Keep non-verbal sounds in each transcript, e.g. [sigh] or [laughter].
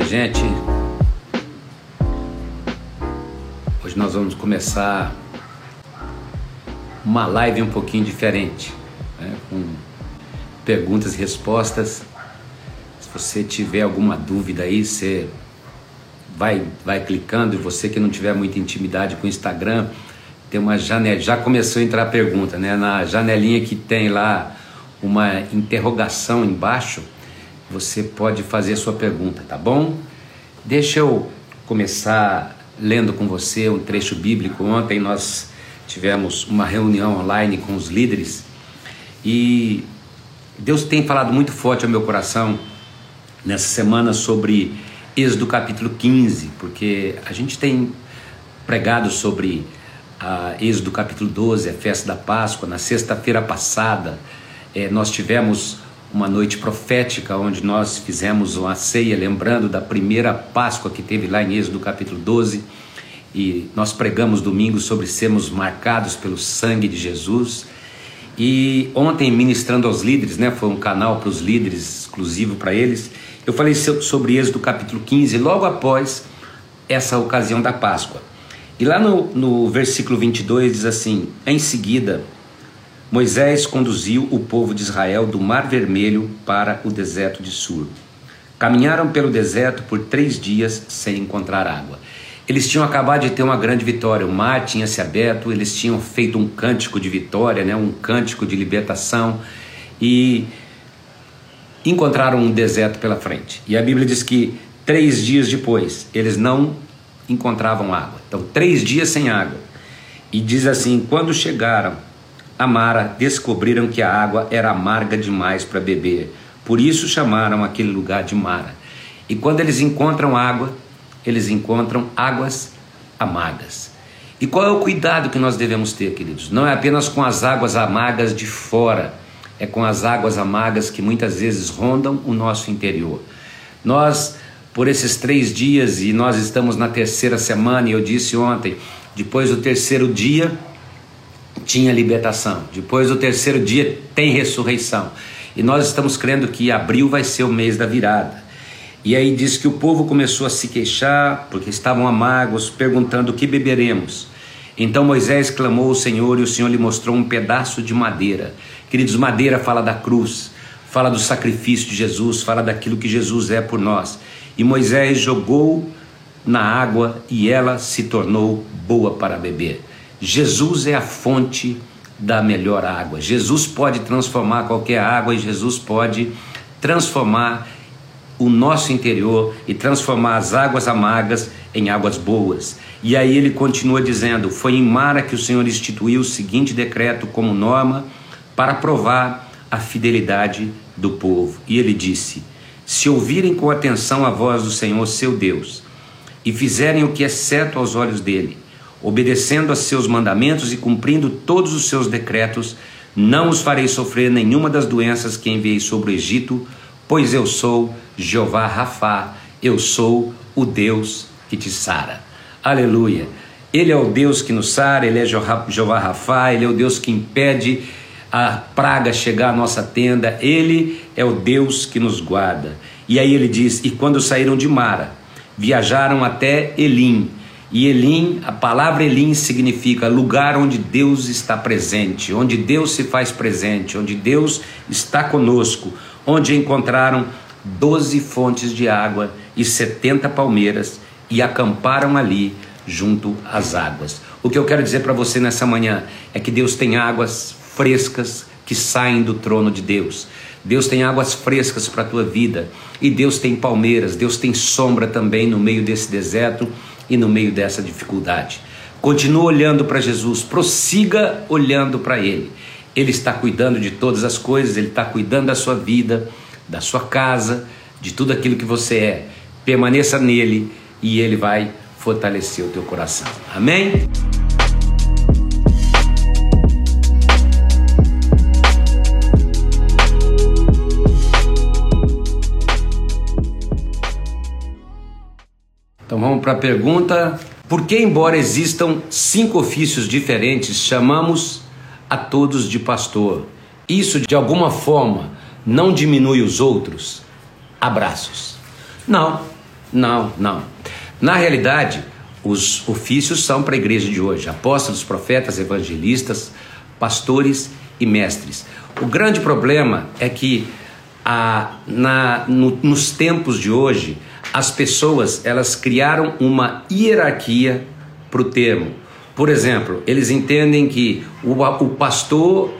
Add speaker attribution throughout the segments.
Speaker 1: dia, gente. Hoje nós vamos começar uma live um pouquinho diferente, né? com perguntas e respostas. Se você tiver alguma dúvida aí, você vai, vai clicando. E você que não tiver muita intimidade com o Instagram, tem uma janela. Já começou a entrar a pergunta, né? Na janelinha que tem lá uma interrogação embaixo você pode fazer a sua pergunta, tá bom? Deixa eu começar lendo com você um trecho bíblico. Ontem nós tivemos uma reunião online com os líderes e Deus tem falado muito forte ao meu coração nessa semana sobre Êxodo capítulo 15, porque a gente tem pregado sobre a Êxodo capítulo 12, a festa da Páscoa. Na sexta-feira passada, eh, nós tivemos uma noite profética onde nós fizemos uma ceia lembrando da primeira Páscoa que teve lá em Êxodo capítulo 12 e nós pregamos domingo sobre sermos marcados pelo sangue de Jesus. E ontem ministrando aos líderes, né, foi um canal para os líderes exclusivo para eles. Eu falei sobre Êxodo capítulo 15 logo após essa ocasião da Páscoa. E lá no, no versículo 22 diz assim: Em seguida, Moisés conduziu o povo de Israel do Mar Vermelho para o deserto de Sur. Caminharam pelo deserto por três dias sem encontrar água. Eles tinham acabado de ter uma grande vitória, o mar tinha se aberto, eles tinham feito um cântico de vitória, né, um cântico de libertação e encontraram um deserto pela frente. E a Bíblia diz que três dias depois eles não encontravam água. Então, três dias sem água. E diz assim: quando chegaram a Mara descobriram que a água era amarga demais para beber. Por isso chamaram aquele lugar de Mara. E quando eles encontram água, eles encontram águas amargas. E qual é o cuidado que nós devemos ter, queridos? Não é apenas com as águas amargas de fora, é com as águas amargas que muitas vezes rondam o nosso interior. Nós, por esses três dias, e nós estamos na terceira semana, e eu disse ontem, depois do terceiro dia, tinha libertação. Depois do terceiro dia tem ressurreição. E nós estamos crendo que abril vai ser o mês da virada. E aí diz que o povo começou a se queixar, porque estavam amargos, perguntando o que beberemos. Então Moisés clamou ao Senhor e o Senhor lhe mostrou um pedaço de madeira. Queridos, madeira fala da cruz, fala do sacrifício de Jesus, fala daquilo que Jesus é por nós. E Moisés jogou na água e ela se tornou boa para beber. Jesus é a fonte da melhor água. Jesus pode transformar qualquer água e Jesus pode transformar o nosso interior e transformar as águas amargas em águas boas. E aí ele continua dizendo: Foi em Mara que o Senhor instituiu o seguinte decreto como norma para provar a fidelidade do povo. E ele disse: Se ouvirem com atenção a voz do Senhor seu Deus e fizerem o que é certo aos olhos dele, obedecendo a seus mandamentos e cumprindo todos os seus decretos, não os farei sofrer nenhuma das doenças que enviei sobre o Egito, pois eu sou Jeová Rafá, eu sou o Deus que te sara. Aleluia. Ele é o Deus que nos sara, ele é Jeová Rafá, ele é o Deus que impede a praga chegar à nossa tenda, ele é o Deus que nos guarda. E aí ele diz: E quando saíram de Mara, viajaram até Elim, e Elim, a palavra Elim significa lugar onde Deus está presente, onde Deus se faz presente, onde Deus está conosco, onde encontraram doze fontes de água e setenta palmeiras e acamparam ali junto às águas. O que eu quero dizer para você nessa manhã é que Deus tem águas frescas que saem do trono de Deus. Deus tem águas frescas para a tua vida e Deus tem palmeiras, Deus tem sombra também no meio desse deserto e no meio dessa dificuldade. Continue olhando para Jesus, prossiga olhando para Ele. Ele está cuidando de todas as coisas, Ele está cuidando da sua vida, da sua casa, de tudo aquilo que você é. Permaneça nele e Ele vai fortalecer o teu coração. Amém? Então vamos para a pergunta: por que, embora existam cinco ofícios diferentes, chamamos a todos de pastor? Isso de alguma forma não diminui os outros? Abraços. Não, Não, não. Na realidade, os ofícios são para a igreja de hoje: apóstolos, profetas, evangelistas, pastores e mestres. O grande problema é que a, na, no, nos tempos de hoje as pessoas elas criaram uma hierarquia para o termo. Por exemplo, eles entendem que o, o pastor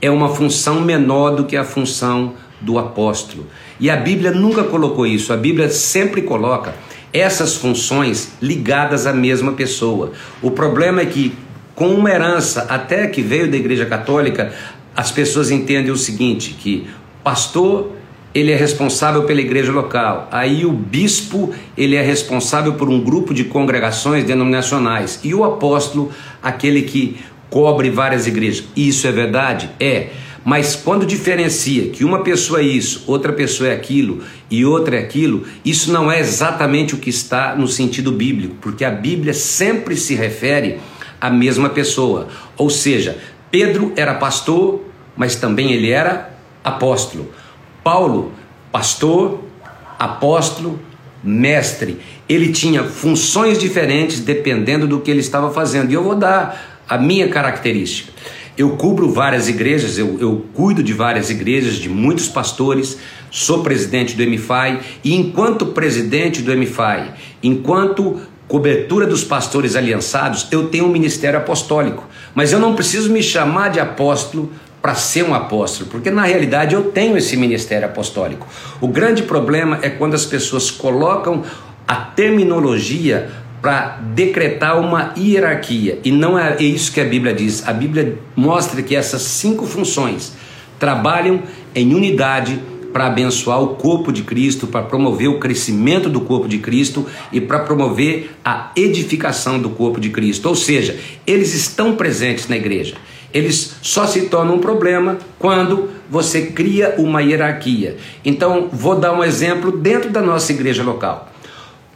Speaker 1: é uma função menor do que a função do apóstolo. E a Bíblia nunca colocou isso. A Bíblia sempre coloca essas funções ligadas à mesma pessoa. O problema é que, com uma herança até que veio da Igreja Católica, as pessoas entendem o seguinte: que pastor ele é responsável pela igreja local. Aí o bispo, ele é responsável por um grupo de congregações denominacionais. E o apóstolo, aquele que cobre várias igrejas. Isso é verdade? É. Mas quando diferencia que uma pessoa é isso, outra pessoa é aquilo e outra é aquilo, isso não é exatamente o que está no sentido bíblico, porque a Bíblia sempre se refere à mesma pessoa. Ou seja, Pedro era pastor, mas também ele era apóstolo. Paulo, pastor, apóstolo, mestre, ele tinha funções diferentes dependendo do que ele estava fazendo. E eu vou dar a minha característica. Eu cubro várias igrejas, eu, eu cuido de várias igrejas, de muitos pastores, sou presidente do MFI e enquanto presidente do MFI, enquanto cobertura dos pastores aliançados, eu tenho um ministério apostólico. Mas eu não preciso me chamar de apóstolo para ser um apóstolo, porque na realidade eu tenho esse ministério apostólico. O grande problema é quando as pessoas colocam a terminologia para decretar uma hierarquia, e não é isso que a Bíblia diz. A Bíblia mostra que essas cinco funções trabalham em unidade para abençoar o corpo de Cristo, para promover o crescimento do corpo de Cristo e para promover a edificação do corpo de Cristo. Ou seja, eles estão presentes na igreja. Eles só se tornam um problema quando você cria uma hierarquia. Então, vou dar um exemplo dentro da nossa igreja local.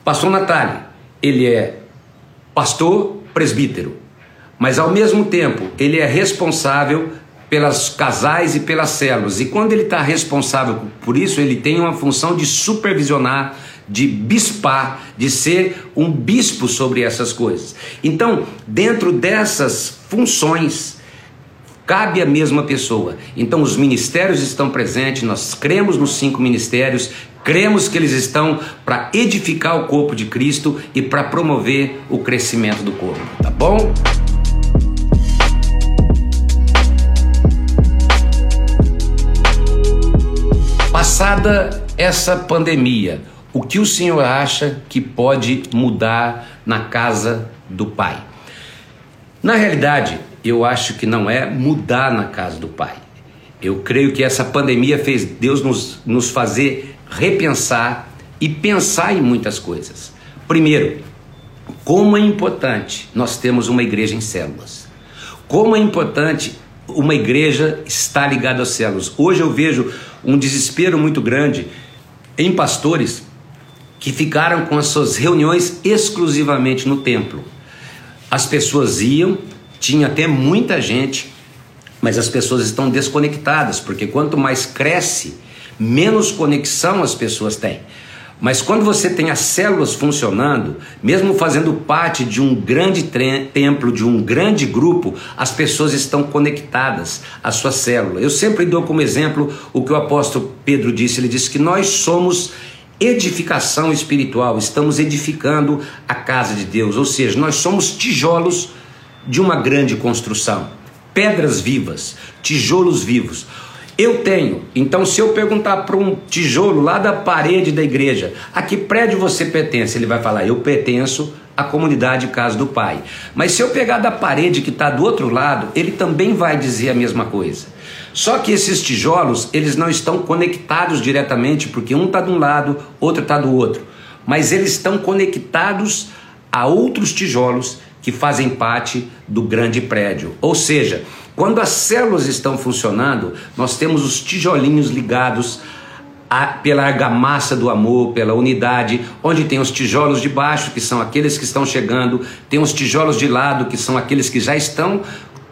Speaker 1: Pastor Natália, ele é pastor presbítero, mas ao mesmo tempo ele é responsável pelas casais e pelas células. E quando ele está responsável por isso, ele tem uma função de supervisionar, de bispar, de ser um bispo sobre essas coisas. Então, dentro dessas funções, cabe à mesma pessoa. Então, os ministérios estão presentes, nós cremos nos cinco ministérios, cremos que eles estão para edificar o corpo de Cristo e para promover o crescimento do corpo, tá bom? Passada essa pandemia, o que o senhor acha que pode mudar na casa do Pai? Na realidade, eu acho que não é mudar na casa do Pai. Eu creio que essa pandemia fez Deus nos, nos fazer repensar e pensar em muitas coisas. Primeiro, como é importante nós termos uma igreja em células. Como é importante uma igreja estar ligada às células. Hoje eu vejo um desespero muito grande em pastores que ficaram com as suas reuniões exclusivamente no templo. As pessoas iam, tinha até muita gente, mas as pessoas estão desconectadas, porque quanto mais cresce, menos conexão as pessoas têm. Mas quando você tem as células funcionando, mesmo fazendo parte de um grande templo, de um grande grupo, as pessoas estão conectadas à sua célula. Eu sempre dou como exemplo o que o apóstolo Pedro disse: ele disse que nós somos edificação espiritual, estamos edificando a casa de Deus, ou seja, nós somos tijolos de uma grande construção, pedras vivas, tijolos vivos. Eu tenho, então se eu perguntar para um tijolo lá da parede da igreja, a que prédio você pertence? Ele vai falar, eu pertenço à comunidade Casa do Pai. Mas se eu pegar da parede que está do outro lado, ele também vai dizer a mesma coisa. Só que esses tijolos, eles não estão conectados diretamente, porque um está de um lado, outro está do outro. Mas eles estão conectados a outros tijolos que fazem parte do grande prédio. Ou seja, quando as células estão funcionando, nós temos os tijolinhos ligados a, pela argamassa do amor, pela unidade, onde tem os tijolos de baixo, que são aqueles que estão chegando, tem os tijolos de lado, que são aqueles que já estão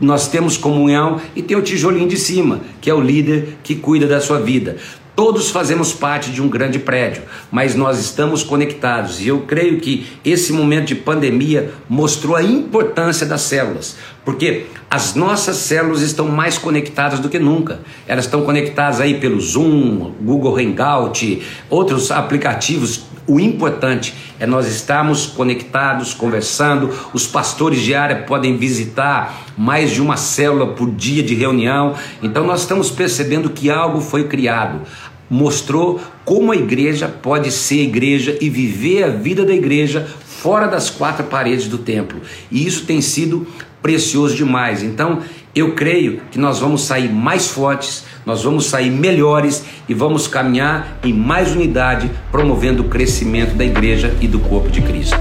Speaker 1: nós temos comunhão e tem o tijolinho de cima, que é o líder que cuida da sua vida. Todos fazemos parte de um grande prédio, mas nós estamos conectados e eu creio que esse momento de pandemia mostrou a importância das células, porque as nossas células estão mais conectadas do que nunca. Elas estão conectadas aí pelo Zoom, Google Hangout, outros aplicativos. O importante é nós estarmos conectados, conversando. Os pastores de área podem visitar mais de uma célula por dia de reunião. Então nós estamos percebendo que algo foi criado mostrou como a igreja pode ser igreja e viver a vida da igreja fora das quatro paredes do templo. E isso tem sido precioso demais. Então, eu creio que nós vamos sair mais fortes, nós vamos sair melhores e vamos caminhar em mais unidade, promovendo o crescimento da igreja e do corpo de Cristo.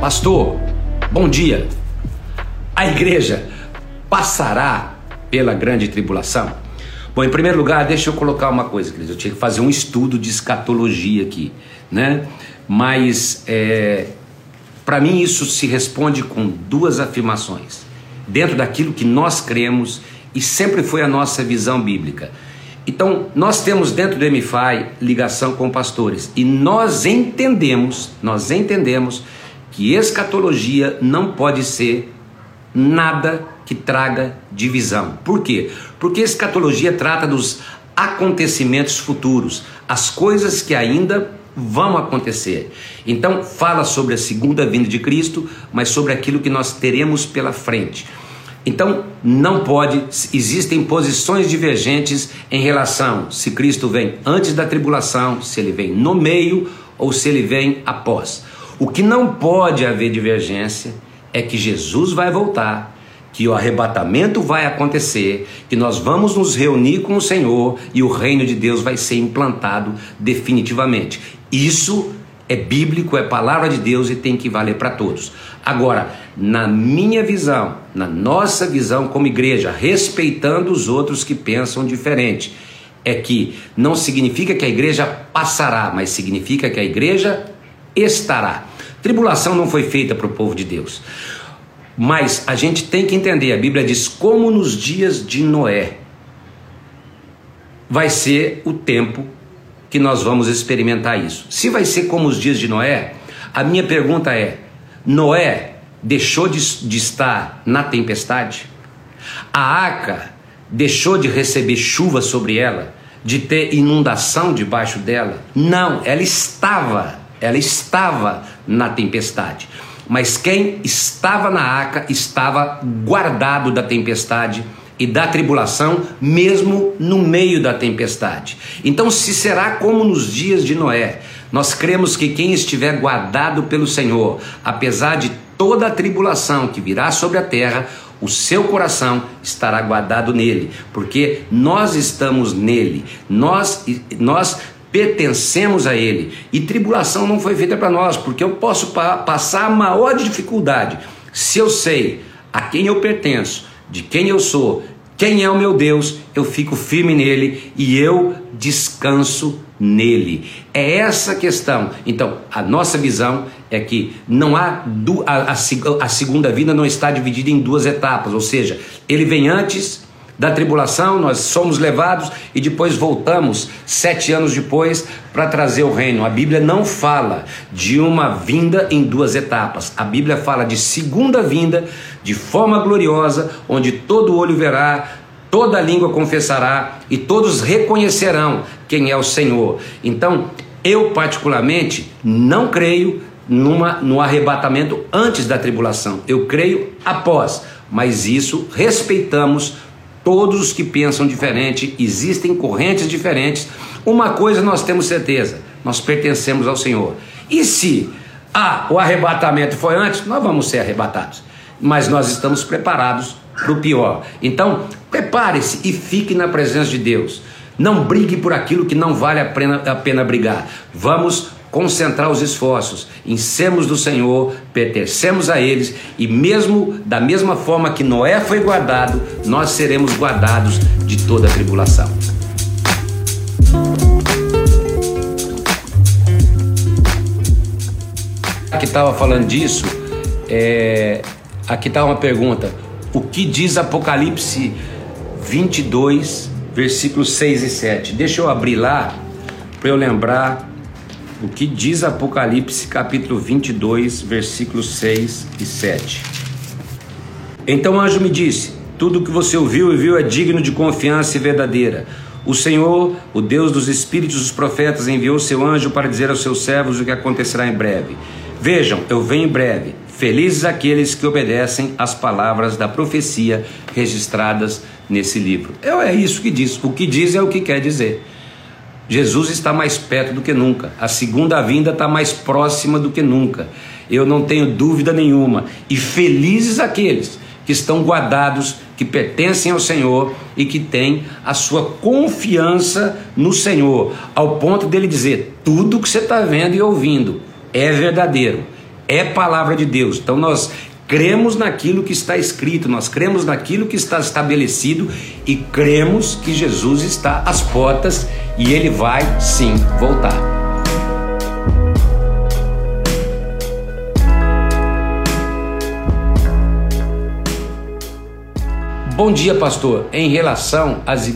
Speaker 1: Pastor, bom dia. A igreja passará pela grande tribulação? Bom, em primeiro lugar, deixa eu colocar uma coisa, queridos. Eu tinha que fazer um estudo de escatologia aqui, né? Mas é, para mim isso se responde com duas afirmações dentro daquilo que nós cremos e sempre foi a nossa visão bíblica. Então, nós temos dentro do MFI ligação com pastores e nós entendemos, nós entendemos que escatologia não pode ser nada que traga divisão. Por quê? Porque escatologia trata dos acontecimentos futuros, as coisas que ainda vão acontecer. Então, fala sobre a segunda vinda de Cristo, mas sobre aquilo que nós teremos pela frente. Então, não pode, existem posições divergentes em relação se Cristo vem antes da tribulação, se ele vem no meio ou se ele vem após. O que não pode haver divergência é que Jesus vai voltar, que o arrebatamento vai acontecer, que nós vamos nos reunir com o Senhor e o reino de Deus vai ser implantado definitivamente. Isso é bíblico, é palavra de Deus e tem que valer para todos. Agora, na minha visão, na nossa visão como igreja, respeitando os outros que pensam diferente, é que não significa que a igreja passará, mas significa que a igreja estará. Tribulação não foi feita para o povo de Deus. Mas a gente tem que entender, a Bíblia diz como nos dias de Noé vai ser o tempo que nós vamos experimentar isso. Se vai ser como os dias de Noé, a minha pergunta é: Noé deixou de, de estar na tempestade? A arca deixou de receber chuva sobre ela? De ter inundação debaixo dela? Não, ela estava ela estava na tempestade. Mas quem estava na arca estava guardado da tempestade e da tribulação, mesmo no meio da tempestade. Então, se será como nos dias de Noé, nós cremos que quem estiver guardado pelo Senhor, apesar de toda a tribulação que virá sobre a terra, o seu coração estará guardado nele, porque nós estamos nele. Nós nós pertencemos a Ele. E tribulação não foi feita para nós, porque eu posso pa passar a maior dificuldade se eu sei a quem eu pertenço, de quem eu sou, quem é o meu Deus, eu fico firme nele e eu descanso nele. É essa questão. Então, a nossa visão é que não há a, a, a segunda vida não está dividida em duas etapas, ou seja, ele vem antes da tribulação, nós somos levados e depois voltamos sete anos depois para trazer o reino. A Bíblia não fala de uma vinda em duas etapas. A Bíblia fala de segunda vinda, de forma gloriosa, onde todo olho verá, toda língua confessará e todos reconhecerão quem é o Senhor. Então, eu particularmente não creio numa, no arrebatamento antes da tribulação. Eu creio após, mas isso respeitamos Todos os que pensam diferente, existem correntes diferentes. Uma coisa nós temos certeza: nós pertencemos ao Senhor. E se ah, o arrebatamento foi antes, nós vamos ser arrebatados. Mas nós estamos preparados para o pior. Então, prepare-se e fique na presença de Deus. Não brigue por aquilo que não vale a pena, a pena brigar. Vamos concentrar os esforços em sermos do Senhor, pertencemos a eles e mesmo da mesma forma que Noé foi guardado, nós seremos guardados de toda a tribulação. Aqui estava falando disso, é, aqui está uma pergunta: o que diz Apocalipse 22, versículos 6 e 7. Deixa eu abrir lá para eu lembrar o que diz Apocalipse capítulo 22, versículos 6 e 7. Então o anjo me disse: Tudo o que você ouviu e viu é digno de confiança e verdadeira. O Senhor, o Deus dos espíritos dos profetas, enviou seu anjo para dizer aos seus servos o que acontecerá em breve. Vejam, eu venho em breve. Felizes aqueles que obedecem às palavras da profecia registradas nesse livro. É, é isso que diz. O que diz é o que quer dizer. Jesus está mais perto do que nunca. A segunda vinda está mais próxima do que nunca. Eu não tenho dúvida nenhuma. E felizes aqueles que estão guardados, que pertencem ao Senhor e que têm a sua confiança no Senhor, ao ponto dele dizer: tudo que você está vendo e ouvindo é verdadeiro, é palavra de Deus. Então nós cremos naquilo que está escrito, nós cremos naquilo que está estabelecido e cremos que Jesus está às portas e ele vai sim voltar. Bom dia, pastor. Em relação às,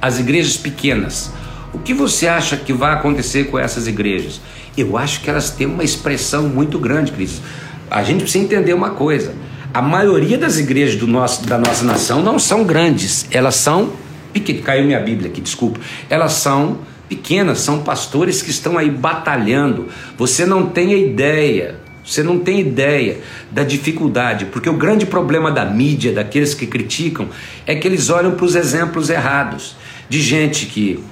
Speaker 1: às igrejas pequenas, o que você acha que vai acontecer com essas igrejas? Eu acho que elas têm uma expressão muito grande, Cris. A gente precisa entender uma coisa: a maioria das igrejas do nosso, da nossa nação não são grandes, elas são pequenas. Caiu minha Bíblia aqui, desculpa. Elas são pequenas, são pastores que estão aí batalhando. Você não tem ideia você não tem ideia da dificuldade, porque o grande problema da mídia, daqueles que criticam, é que eles olham para os exemplos errados de gente que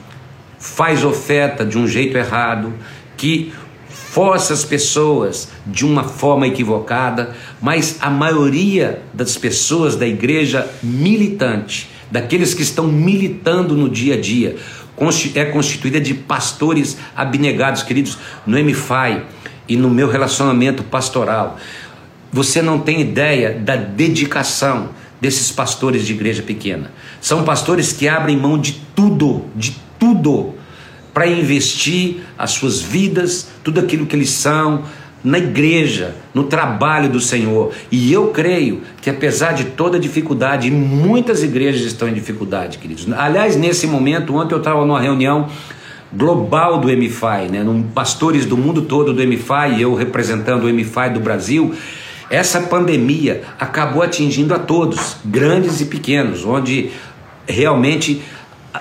Speaker 1: faz oferta de um jeito errado, que força as pessoas de uma forma equivocada, mas a maioria das pessoas da igreja militante, daqueles que estão militando no dia a dia, é constituída de pastores abnegados, queridos, no MFI e no meu relacionamento pastoral. Você não tem ideia da dedicação desses pastores de igreja pequena. São pastores que abrem mão de tudo, de tudo, para investir as suas vidas, tudo aquilo que eles são, na igreja, no trabalho do Senhor. E eu creio que apesar de toda dificuldade, muitas igrejas estão em dificuldade, queridos. Aliás, nesse momento, ontem eu estava numa reunião global do MFI, né? Num, pastores do mundo todo do MFI, eu representando o MFI do Brasil, essa pandemia acabou atingindo a todos, grandes e pequenos, onde realmente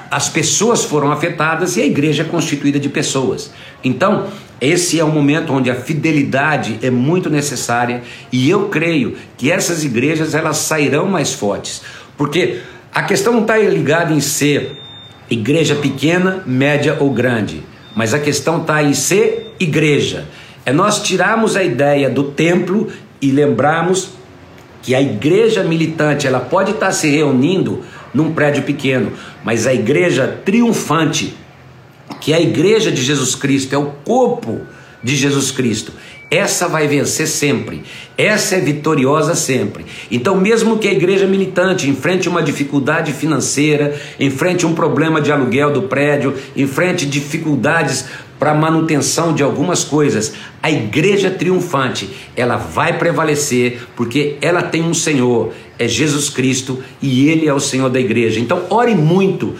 Speaker 1: as pessoas foram afetadas e a igreja é constituída de pessoas. Então, esse é um momento onde a fidelidade é muito necessária e eu creio que essas igrejas elas sairão mais fortes, porque a questão não está ligada em ser igreja pequena, média ou grande. Mas a questão está em ser igreja. É nós tirarmos a ideia do templo e lembrarmos que a igreja militante ela pode estar se reunindo num prédio pequeno, mas a igreja triunfante, que a igreja de Jesus Cristo, é o corpo de Jesus Cristo, essa vai vencer sempre. Essa é vitoriosa sempre. Então, mesmo que a igreja militante enfrente uma dificuldade financeira, enfrente um problema de aluguel do prédio, enfrente dificuldades para manutenção de algumas coisas, a igreja triunfante, ela vai prevalecer porque ela tem um Senhor, é Jesus Cristo e ele é o Senhor da igreja. Então, ore muito,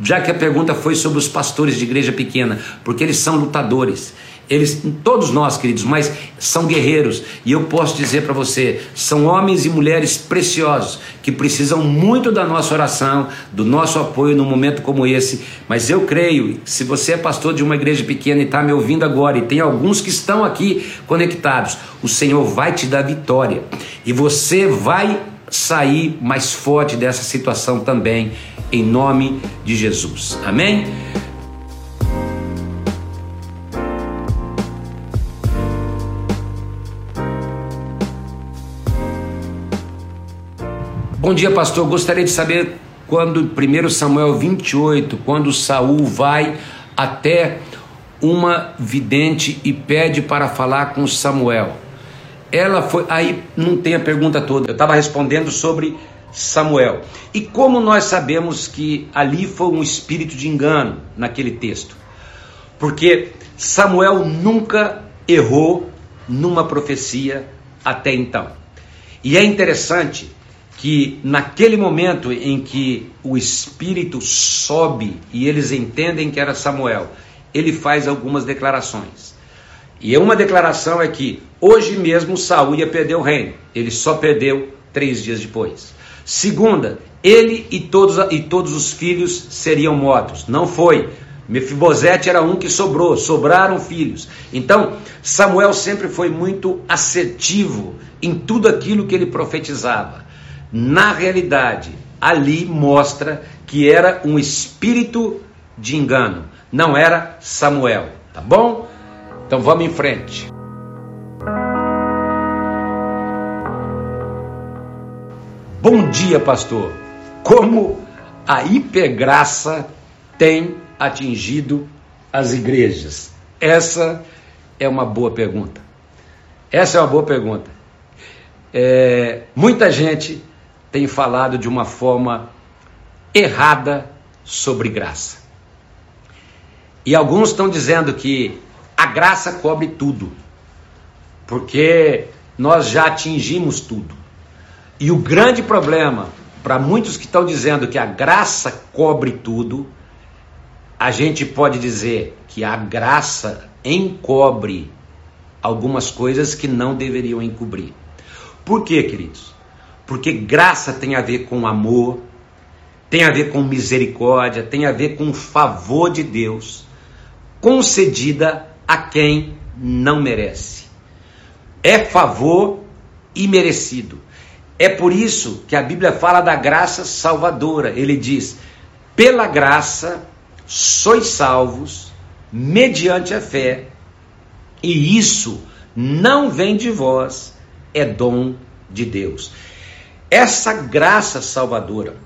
Speaker 1: já que a pergunta foi sobre os pastores de igreja pequena, porque eles são lutadores. Eles, todos nós, queridos, mas são guerreiros. E eu posso dizer para você, são homens e mulheres preciosos que precisam muito da nossa oração, do nosso apoio num momento como esse. Mas eu creio, se você é pastor de uma igreja pequena e está me ouvindo agora, e tem alguns que estão aqui conectados, o Senhor vai te dar vitória. E você vai sair mais forte dessa situação também, em nome de Jesus. Amém? Bom dia, pastor. Gostaria de saber quando 1 Samuel 28, quando Saul vai até uma vidente e pede para falar com Samuel. Ela foi, aí não tem a pergunta toda. Eu estava respondendo sobre Samuel. E como nós sabemos que ali foi um espírito de engano naquele texto? Porque Samuel nunca errou numa profecia até então. E é interessante que naquele momento em que o espírito sobe e eles entendem que era Samuel, ele faz algumas declarações. E uma declaração é que hoje mesmo Saul ia perder o reino. Ele só perdeu três dias depois. Segunda, ele e todos, e todos os filhos seriam mortos. Não foi. Mefibosete era um que sobrou, sobraram filhos. Então, Samuel sempre foi muito assertivo em tudo aquilo que ele profetizava. Na realidade, ali mostra que era um espírito de engano, não era Samuel, tá bom? Então vamos em frente. Bom dia, pastor. Como a hipergraça tem atingido as igrejas? Essa é uma boa pergunta. Essa é uma boa pergunta. É, muita gente tem falado de uma forma errada sobre graça. E alguns estão dizendo que a graça cobre tudo, porque nós já atingimos tudo. E o grande problema para muitos que estão dizendo que a graça cobre tudo, a gente pode dizer que a graça encobre algumas coisas que não deveriam encobrir. Por quê, queridos? Porque graça tem a ver com amor, tem a ver com misericórdia, tem a ver com favor de Deus, concedida a quem não merece. É favor imerecido. É por isso que a Bíblia fala da graça salvadora. Ele diz: pela graça sois salvos, mediante a fé, e isso não vem de vós, é dom de Deus. Essa graça salvadora,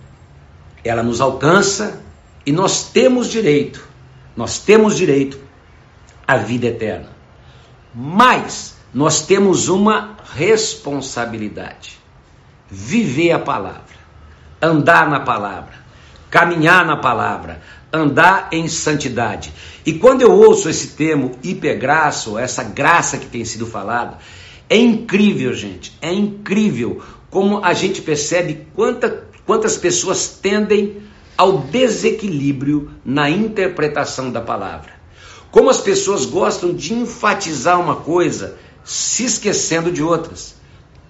Speaker 1: ela nos alcança e nós temos direito, nós temos direito à vida eterna. Mas nós temos uma responsabilidade viver a palavra, andar na palavra, caminhar na palavra, andar em santidade. E quando eu ouço esse termo hipergraça, essa graça que tem sido falada, é incrível, gente, é incrível como a gente percebe quanta, quantas pessoas tendem ao desequilíbrio na interpretação da palavra. Como as pessoas gostam de enfatizar uma coisa se esquecendo de outras.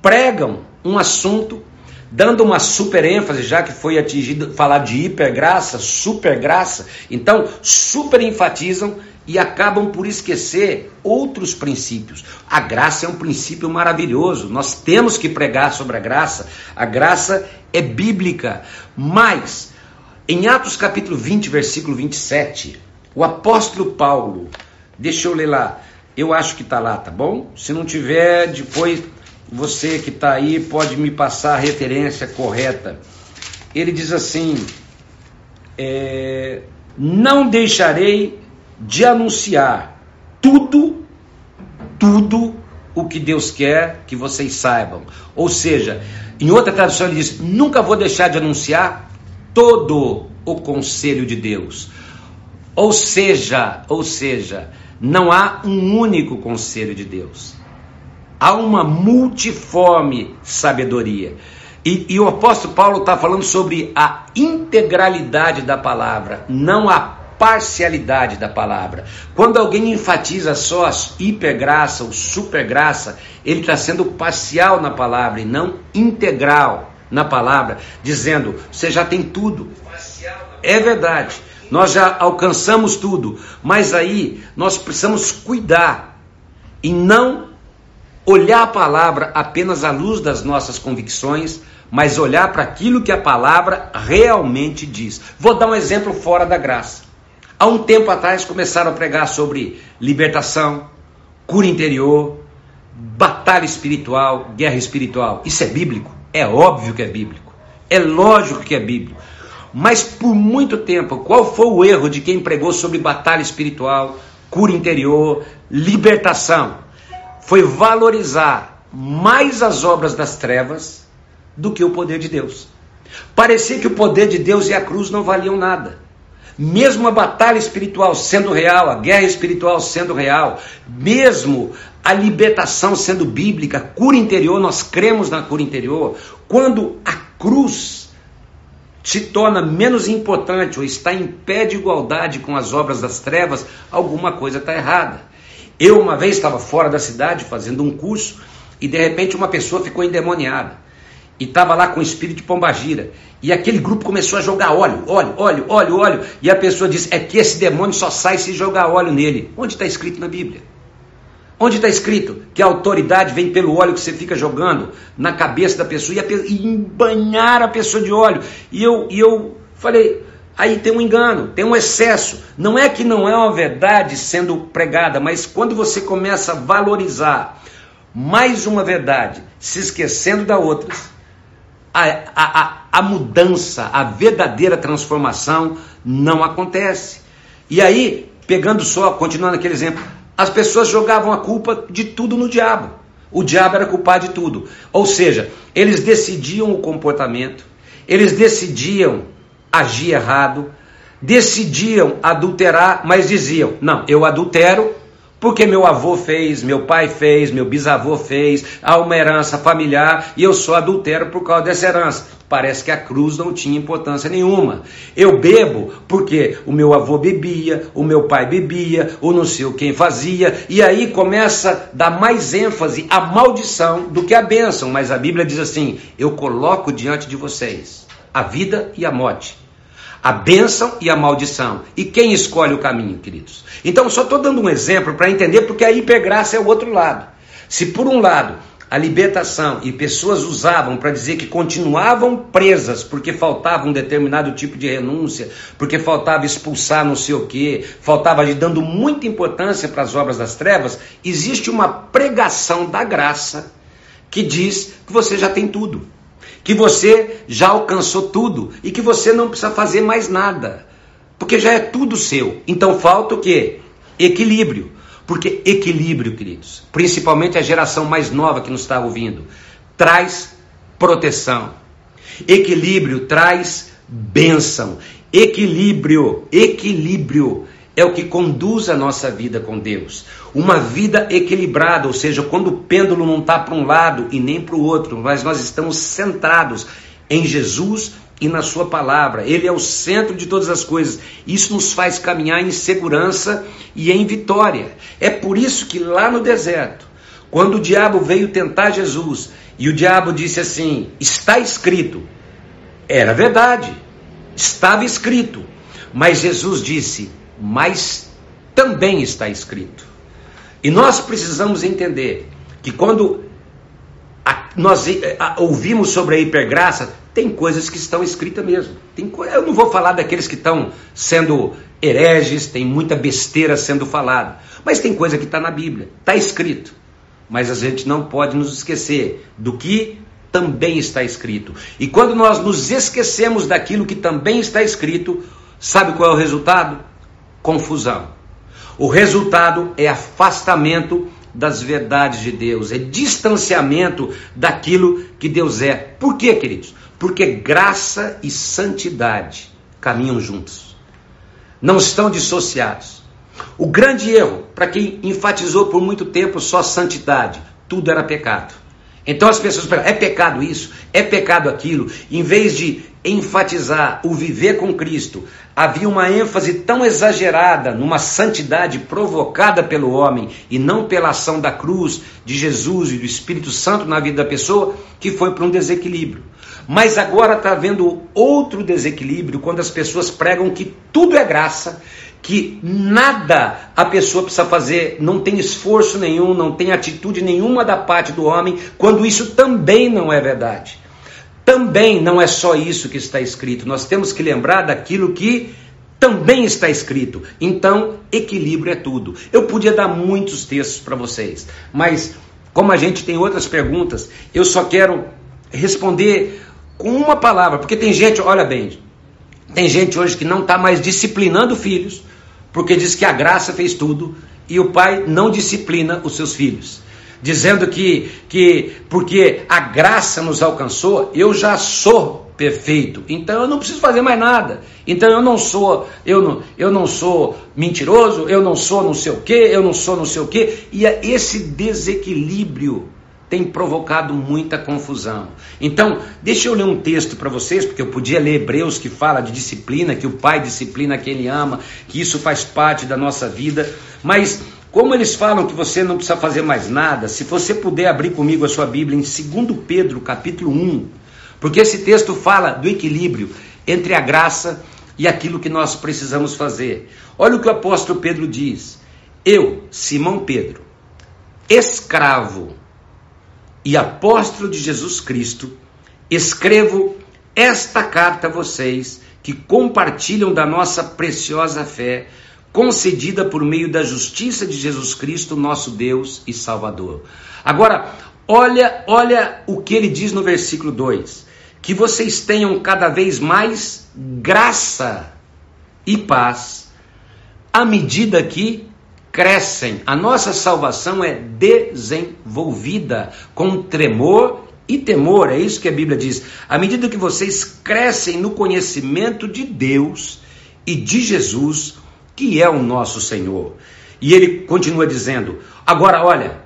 Speaker 1: Pregam um assunto, dando uma super ênfase, já que foi atingido falar de hipergraça, supergraça, então super enfatizam e acabam por esquecer outros princípios. A graça é um princípio maravilhoso, nós temos que pregar sobre a graça, a graça é bíblica, mas em Atos capítulo 20, versículo 27, o apóstolo Paulo, deixa eu ler lá, eu acho que está lá, tá bom? Se não tiver, depois você que está aí pode me passar a referência correta. Ele diz assim: é, Não deixarei de anunciar tudo, tudo o que Deus quer que vocês saibam. Ou seja, em outra tradução ele diz: Nunca vou deixar de anunciar todo o conselho de Deus. Ou seja, ou seja, não há um único conselho de Deus há uma multiforme sabedoria. E, e o apóstolo Paulo está falando sobre a integralidade da palavra, não a parcialidade da palavra. Quando alguém enfatiza só a hipergraça ou supergraça, ele está sendo parcial na palavra e não integral na palavra, dizendo: você já tem tudo. É verdade, nós já alcançamos tudo, mas aí nós precisamos cuidar e não olhar a palavra apenas à luz das nossas convicções, mas olhar para aquilo que a palavra realmente diz. Vou dar um exemplo fora da graça. Há um tempo atrás começaram a pregar sobre libertação, cura interior, batalha espiritual, guerra espiritual. Isso é bíblico? É óbvio que é bíblico. É lógico que é bíblico. Mas por muito tempo, qual foi o erro de quem pregou sobre batalha espiritual, cura interior, libertação? foi valorizar mais as obras das trevas do que o poder de Deus. Parecia que o poder de Deus e a cruz não valiam nada. Mesmo a batalha espiritual sendo real, a guerra espiritual sendo real, mesmo a libertação sendo bíblica, cura interior, nós cremos na cura interior. Quando a cruz se torna menos importante ou está em pé de igualdade com as obras das trevas, alguma coisa está errada. Eu uma vez estava fora da cidade fazendo um curso e de repente uma pessoa ficou endemoniada e estava lá com o espírito de pombagira. E aquele grupo começou a jogar óleo, óleo, óleo, óleo, óleo. E a pessoa disse: É que esse demônio só sai se jogar óleo nele. Onde está escrito na Bíblia? Onde está escrito que a autoridade vem pelo óleo que você fica jogando na cabeça da pessoa e, a, e embanhar a pessoa de óleo? E eu, e eu falei, aí tem um engano, tem um excesso. Não é que não é uma verdade sendo pregada, mas quando você começa a valorizar mais uma verdade, se esquecendo da outra, a, a, a, a mudança, a verdadeira transformação não acontece. E aí, pegando só, continuando aquele exemplo, as pessoas jogavam a culpa de tudo no diabo. O diabo era culpado de tudo. Ou seja, eles decidiam o comportamento, eles decidiam agir errado, decidiam adulterar, mas diziam: não, eu adultero porque meu avô fez, meu pai fez, meu bisavô fez, há uma herança familiar e eu sou adultero por causa dessa herança. Parece que a cruz não tinha importância nenhuma. Eu bebo porque o meu avô bebia, o meu pai bebia, o não sei quem fazia, e aí começa a dar mais ênfase à maldição do que à bênção. Mas a Bíblia diz assim: Eu coloco diante de vocês a vida e a morte a bênção e a maldição. E quem escolhe o caminho, queridos? Então, só estou dando um exemplo para entender, porque a hipergraça é o outro lado. Se por um lado a libertação e pessoas usavam para dizer que continuavam presas porque faltava um determinado tipo de renúncia, porque faltava expulsar não sei o que, faltava ali dando muita importância para as obras das trevas, existe uma pregação da graça que diz que você já tem tudo que você já alcançou tudo e que você não precisa fazer mais nada, porque já é tudo seu. Então falta o quê? Equilíbrio. Porque equilíbrio, queridos, principalmente a geração mais nova que nos está ouvindo, traz proteção. Equilíbrio traz bênção. Equilíbrio, equilíbrio é o que conduz a nossa vida com Deus. Uma vida equilibrada, ou seja, quando o pêndulo não está para um lado e nem para o outro, mas nós estamos centrados em Jesus e na Sua palavra. Ele é o centro de todas as coisas. Isso nos faz caminhar em segurança e em vitória. É por isso que lá no deserto, quando o diabo veio tentar Jesus e o diabo disse assim: Está escrito. Era verdade, estava escrito. Mas Jesus disse: mas também está escrito. E nós precisamos entender que quando a, nós a, ouvimos sobre a hipergraça, tem coisas que estão escritas mesmo. Tem, eu não vou falar daqueles que estão sendo hereges, tem muita besteira sendo falada, mas tem coisa que está na Bíblia, está escrito. Mas a gente não pode nos esquecer do que também está escrito. E quando nós nos esquecemos daquilo que também está escrito, sabe qual é o resultado? confusão. O resultado é afastamento das verdades de Deus, é distanciamento daquilo que Deus é. Por quê, queridos? Porque graça e santidade caminham juntos, não estão dissociados. O grande erro, para quem enfatizou por muito tempo só santidade, tudo era pecado. Então as pessoas perguntam, é pecado isso? É pecado aquilo? Em vez de enfatizar o viver com Cristo, havia uma ênfase tão exagerada numa santidade provocada pelo homem e não pela ação da cruz, de Jesus e do Espírito Santo na vida da pessoa, que foi para um desequilíbrio. Mas agora está havendo outro desequilíbrio quando as pessoas pregam que tudo é graça, que nada a pessoa precisa fazer, não tem esforço nenhum, não tem atitude nenhuma da parte do homem, quando isso também não é verdade. Também não é só isso que está escrito, nós temos que lembrar daquilo que também está escrito. Então, equilíbrio é tudo. Eu podia dar muitos textos para vocês, mas como a gente tem outras perguntas, eu só quero responder com uma palavra, porque tem gente, olha bem, tem gente hoje que não está mais disciplinando filhos, porque diz que a graça fez tudo e o pai não disciplina os seus filhos. Dizendo que, que porque a graça nos alcançou, eu já sou perfeito. Então eu não preciso fazer mais nada. Então eu não sou, eu não, eu não sou mentiroso, eu não sou não sei o que, eu não sou não sei o que. E é esse desequilíbrio tem provocado muita confusão. Então, deixa eu ler um texto para vocês, porque eu podia ler Hebreus que fala de disciplina, que o pai disciplina quem ele ama, que isso faz parte da nossa vida, mas como eles falam que você não precisa fazer mais nada, se você puder abrir comigo a sua Bíblia em 2 Pedro, capítulo 1, porque esse texto fala do equilíbrio entre a graça e aquilo que nós precisamos fazer. Olha o que o apóstolo Pedro diz: Eu, Simão Pedro, escravo e apóstolo de Jesus Cristo, escrevo esta carta a vocês que compartilham da nossa preciosa fé concedida por meio da justiça de Jesus Cristo, nosso Deus e Salvador. Agora, olha, olha o que ele diz no versículo 2: que vocês tenham cada vez mais graça e paz à medida que crescem. A nossa salvação é desenvolvida com tremor e temor, é isso que a Bíblia diz. À medida que vocês crescem no conhecimento de Deus e de Jesus, que é o nosso Senhor. E ele continua dizendo: agora olha,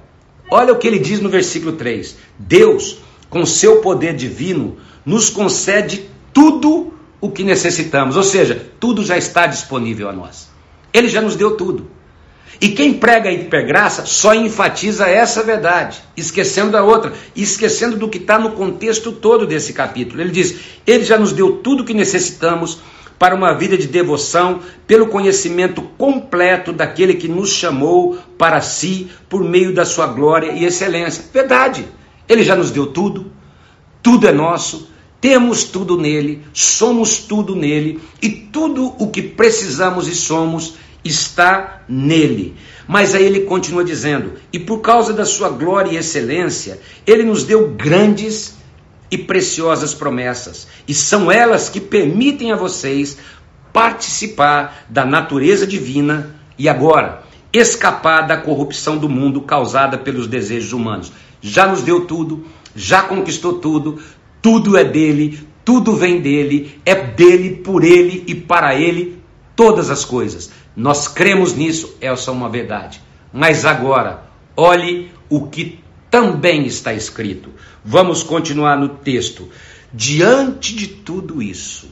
Speaker 1: olha o que ele diz no versículo 3: Deus, com seu poder divino, nos concede tudo o que necessitamos, ou seja, tudo já está disponível a nós. Ele já nos deu tudo. E quem prega a hipergraça só enfatiza essa verdade, esquecendo da outra, esquecendo do que está no contexto todo desse capítulo. Ele diz: Ele já nos deu tudo o que necessitamos para uma vida de devoção pelo conhecimento completo daquele que nos chamou para si por meio da sua glória e excelência. Verdade, ele já nos deu tudo, tudo é nosso, temos tudo nele, somos tudo nele e tudo o que precisamos e somos está nele. Mas aí ele continua dizendo: e por causa da sua glória e excelência, ele nos deu grandes e preciosas promessas, e são elas que permitem a vocês participar da natureza divina e agora escapar da corrupção do mundo causada pelos desejos humanos. Já nos deu tudo, já conquistou tudo, tudo é dele, tudo vem dele, é dele, por ele e para ele todas as coisas. Nós cremos nisso, essa é uma verdade. Mas agora, olhe o que também está escrito. Vamos continuar no texto. Diante de tudo isso,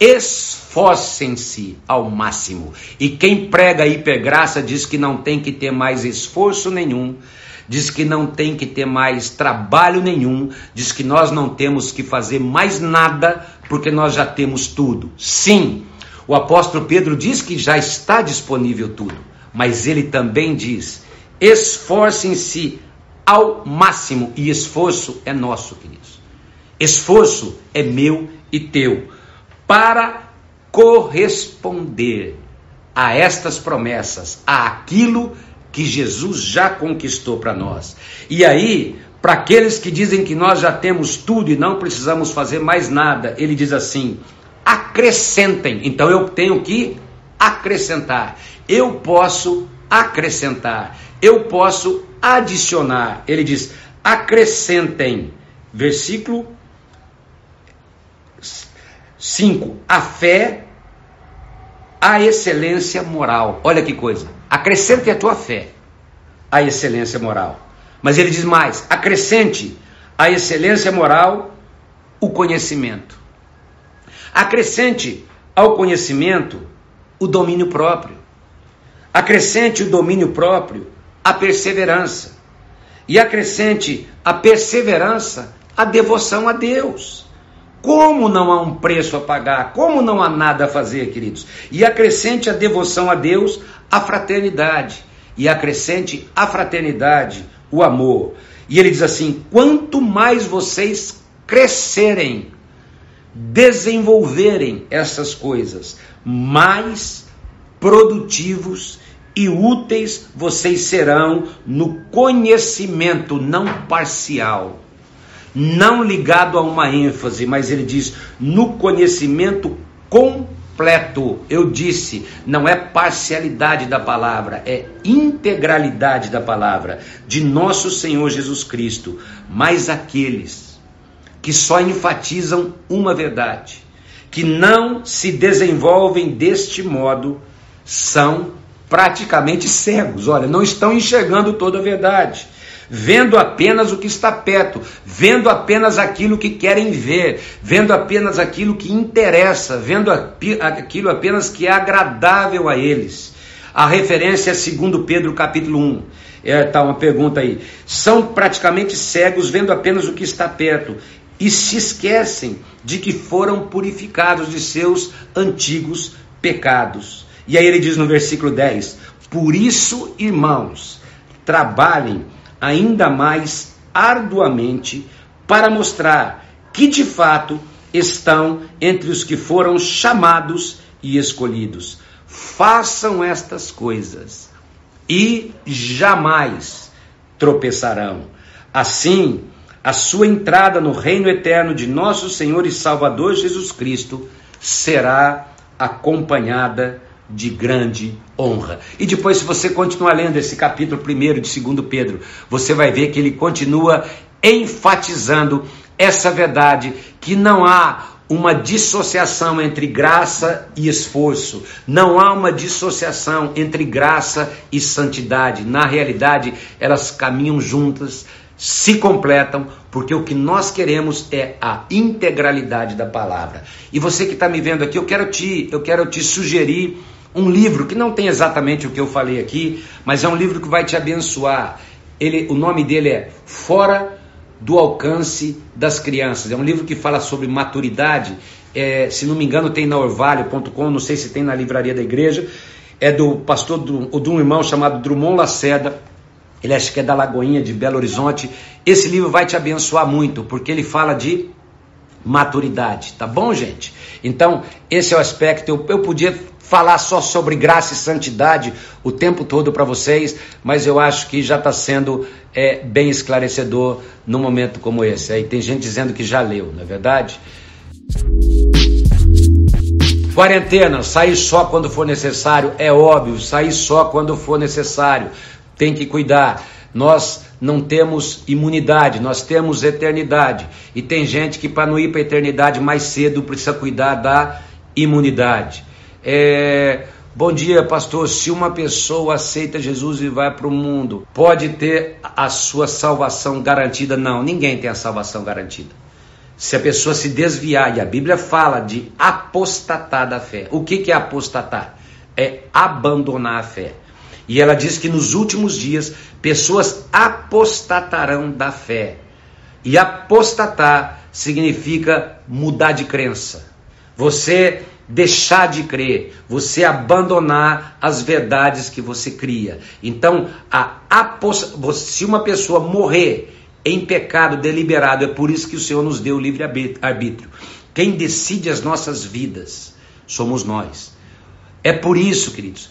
Speaker 1: esforcem-se ao máximo. E quem prega hipergraça diz que não tem que ter mais esforço nenhum, diz que não tem que ter mais trabalho nenhum, diz que nós não temos que fazer mais nada porque nós já temos tudo. Sim, o apóstolo Pedro diz que já está disponível tudo, mas ele também diz: esforcem-se ao máximo. E esforço é nosso, queridos. Esforço é meu e teu. Para corresponder a estas promessas, a aquilo que Jesus já conquistou para nós. E aí, para aqueles que dizem que nós já temos tudo e não precisamos fazer mais nada, ele diz assim: acrescentem. Então eu tenho que acrescentar. Eu posso acrescentar. Eu posso adicionar. Ele diz: acrescentem. Versículo 5. A fé, a excelência moral. Olha que coisa. Acrescente a tua fé, a excelência moral. Mas ele diz mais: acrescente a excelência moral, o conhecimento. Acrescente ao conhecimento o domínio próprio. Acrescente o domínio próprio a perseverança. E acrescente a perseverança a devoção a Deus. Como não há um preço a pagar, como não há nada a fazer, queridos. E acrescente a devoção a Deus a fraternidade. E acrescente a fraternidade o amor. E ele diz assim: quanto mais vocês crescerem, desenvolverem essas coisas, mais produtivos e úteis vocês serão no conhecimento não parcial, não ligado a uma ênfase, mas ele diz no conhecimento completo. Eu disse, não é parcialidade da palavra, é integralidade da palavra de nosso Senhor Jesus Cristo, mas aqueles que só enfatizam uma verdade, que não se desenvolvem deste modo, são praticamente cegos, olha, não estão enxergando toda a verdade. vendo apenas o que está perto, vendo apenas aquilo que querem ver, vendo apenas aquilo que interessa, vendo aquilo apenas que é agradável a eles. A referência é segundo Pedro capítulo 1. É, tá uma pergunta aí. São praticamente cegos, vendo apenas o que está perto, e se esquecem de que foram purificados de seus antigos pecados. E aí ele diz no versículo 10: Por isso, irmãos, trabalhem ainda mais arduamente para mostrar que de fato estão entre os que foram chamados e escolhidos. Façam estas coisas e jamais tropeçarão. Assim, a sua entrada no reino eterno de nosso Senhor e Salvador Jesus Cristo será acompanhada de grande honra. E depois, se você continuar lendo esse capítulo primeiro de 2 Pedro, você vai ver que ele continua enfatizando essa verdade que não há uma dissociação entre graça e esforço. Não há uma dissociação entre graça e santidade. Na realidade, elas caminham juntas, se completam, porque o que nós queremos é a integralidade da palavra. E você que está me vendo aqui, eu quero te, eu quero te sugerir um livro que não tem exatamente o que eu falei aqui, mas é um livro que vai te abençoar. Ele, o nome dele é Fora do Alcance das Crianças. É um livro que fala sobre maturidade. É, se não me engano, tem na orvalho.com, não sei se tem na livraria da igreja. É do pastor, do, de um irmão chamado Drummond Laceda ele acha que é da Lagoinha de Belo Horizonte. Esse livro vai te abençoar muito, porque ele fala de maturidade, tá bom, gente? Então, esse é o aspecto. Eu, eu podia falar só sobre graça e santidade o tempo todo para vocês, mas eu acho que já está sendo é, bem esclarecedor num momento como esse. Aí tem gente dizendo que já leu, não é verdade? Quarentena, sair só quando for necessário, é óbvio, sair só quando for necessário tem que cuidar. Nós não temos imunidade, nós temos eternidade. E tem gente que, para não ir para a eternidade mais cedo, precisa cuidar da imunidade. É, bom dia, pastor. Se uma pessoa aceita Jesus e vai para o mundo, pode ter a sua salvação garantida? Não, ninguém tem a salvação garantida. Se a pessoa se desviar, e a Bíblia fala de apostatar da fé. O que, que é apostatar? É abandonar a fé. E ela diz que nos últimos dias pessoas apostatarão da fé. E apostatar significa mudar de crença. Você deixar de crer, você abandonar as verdades que você cria. Então, a apost... se uma pessoa morrer em pecado deliberado, é por isso que o Senhor nos deu o livre arbítrio. Quem decide as nossas vidas somos nós. É por isso, queridos,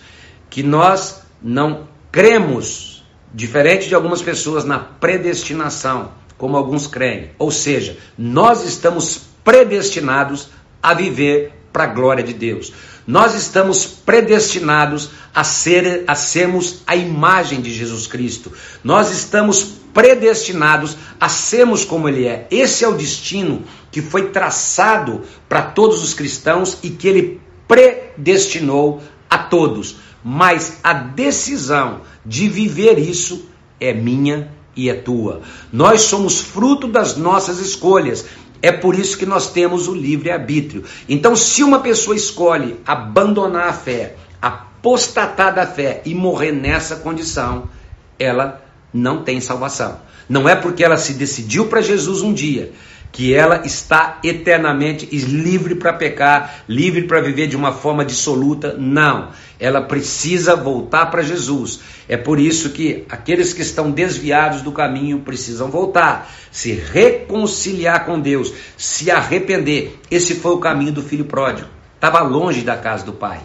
Speaker 1: que nós não cremos, diferente de algumas pessoas, na predestinação, como alguns creem. Ou seja, nós estamos predestinados a viver para a glória de Deus. Nós estamos predestinados a, ser, a sermos a imagem de Jesus Cristo. Nós estamos predestinados a sermos como Ele é. Esse é o destino que foi traçado para todos os cristãos e que Ele predestinou a todos mas a decisão de viver isso é minha e é tua. Nós somos fruto das nossas escolhas. É por isso que nós temos o livre-arbítrio. Então, se uma pessoa escolhe abandonar a fé, apostatar da fé e morrer nessa condição, ela não tem salvação. Não é porque ela se decidiu para Jesus um dia que ela está eternamente livre para pecar, livre para viver de uma forma dissoluta. Não, ela precisa voltar para Jesus. É por isso que aqueles que estão desviados do caminho precisam voltar, se reconciliar com Deus, se arrepender. Esse foi o caminho do filho pródigo. Estava longe da casa do pai,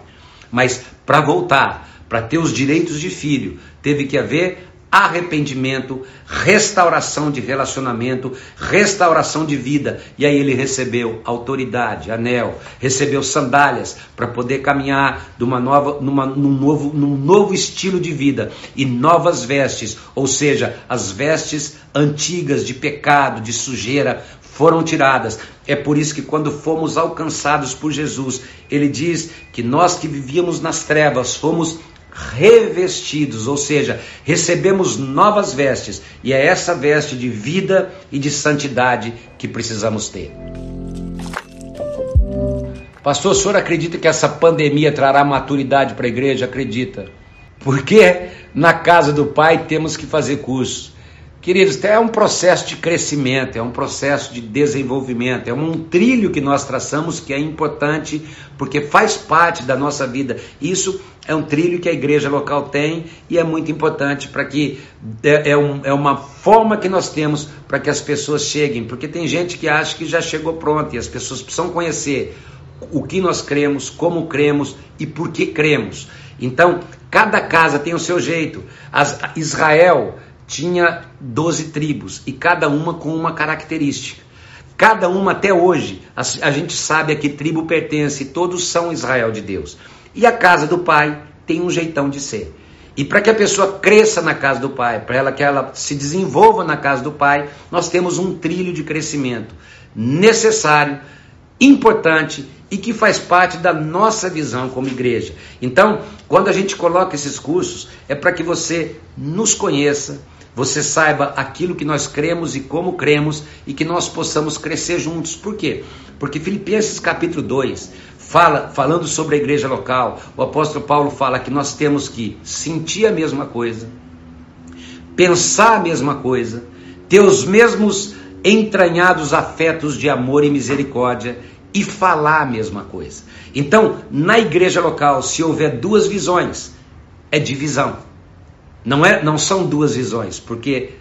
Speaker 1: mas para voltar, para ter os direitos de filho, teve que haver arrependimento, restauração de relacionamento, restauração de vida. E aí ele recebeu autoridade, anel, recebeu sandálias para poder caminhar numa nova, numa, num, novo, num novo estilo de vida e novas vestes, ou seja, as vestes antigas de pecado, de sujeira, foram tiradas. É por isso que quando fomos alcançados por Jesus, ele diz que nós que vivíamos nas trevas fomos revestidos, ou seja, recebemos novas vestes, e é essa veste de vida e de santidade que precisamos ter. Pastor, o senhor acredita que essa pandemia trará maturidade para a igreja? Acredita. Porque na casa do Pai temos que fazer curso. Queridos, é um processo de crescimento, é um processo de desenvolvimento, é um trilho que nós traçamos que é importante porque faz parte da nossa vida. Isso é um trilho que a igreja local tem e é muito importante para que é, é, um, é uma forma que nós temos para que as pessoas cheguem, porque tem gente que acha que já chegou pronto e as pessoas precisam conhecer o que nós cremos, como cremos e por que cremos. Então, cada casa tem o seu jeito. As, Israel tinha 12 tribos e cada uma com uma característica. Cada uma até hoje, a, a gente sabe a que tribo pertence, todos são Israel de Deus. E a casa do pai tem um jeitão de ser. E para que a pessoa cresça na casa do pai, para ela que ela se desenvolva na casa do pai, nós temos um trilho de crescimento necessário, importante e que faz parte da nossa visão como igreja. Então, quando a gente coloca esses cursos, é para que você nos conheça, você saiba aquilo que nós cremos e como cremos e que nós possamos crescer juntos. Por quê? Porque Filipenses capítulo 2 fala falando sobre a igreja local. O apóstolo Paulo fala que nós temos que sentir a mesma coisa, pensar a mesma coisa, ter os mesmos entranhados afetos de amor e misericórdia e falar a mesma coisa. Então, na igreja local, se houver duas visões, é divisão. Não, é, não são duas visões, porque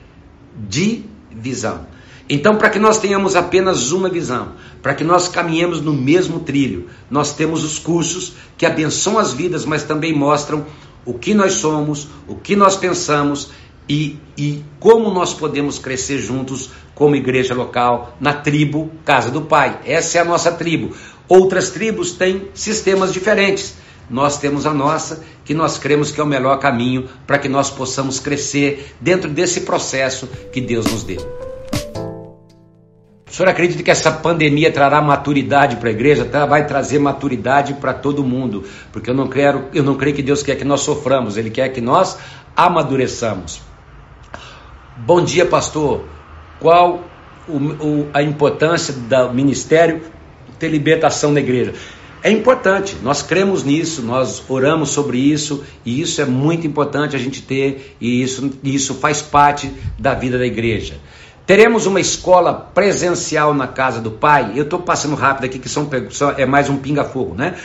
Speaker 1: divisão. Então, para que nós tenhamos apenas uma visão, para que nós caminhemos no mesmo trilho, nós temos os cursos que abençoam as vidas, mas também mostram o que nós somos, o que nós pensamos e, e como nós podemos crescer juntos como igreja local, na tribo Casa do Pai. Essa é a nossa tribo. Outras tribos têm sistemas diferentes. Nós temos a nossa, que nós cremos que é o melhor caminho para que nós possamos crescer dentro desse processo que Deus nos deu. O senhor acredita que essa pandemia trará maturidade para a igreja? Vai trazer maturidade para todo mundo, porque eu não quero, eu não creio que Deus quer que nós soframos, Ele quer que nós amadureçamos. Bom dia, pastor. Qual o, o, a importância do ministério ter libertação na igreja? É importante, nós cremos nisso, nós oramos sobre isso e isso é muito importante a gente ter e isso, isso faz parte da vida da igreja. Teremos uma escola presencial na casa do Pai. Eu estou passando rápido aqui que são, é mais um pinga-fogo, né?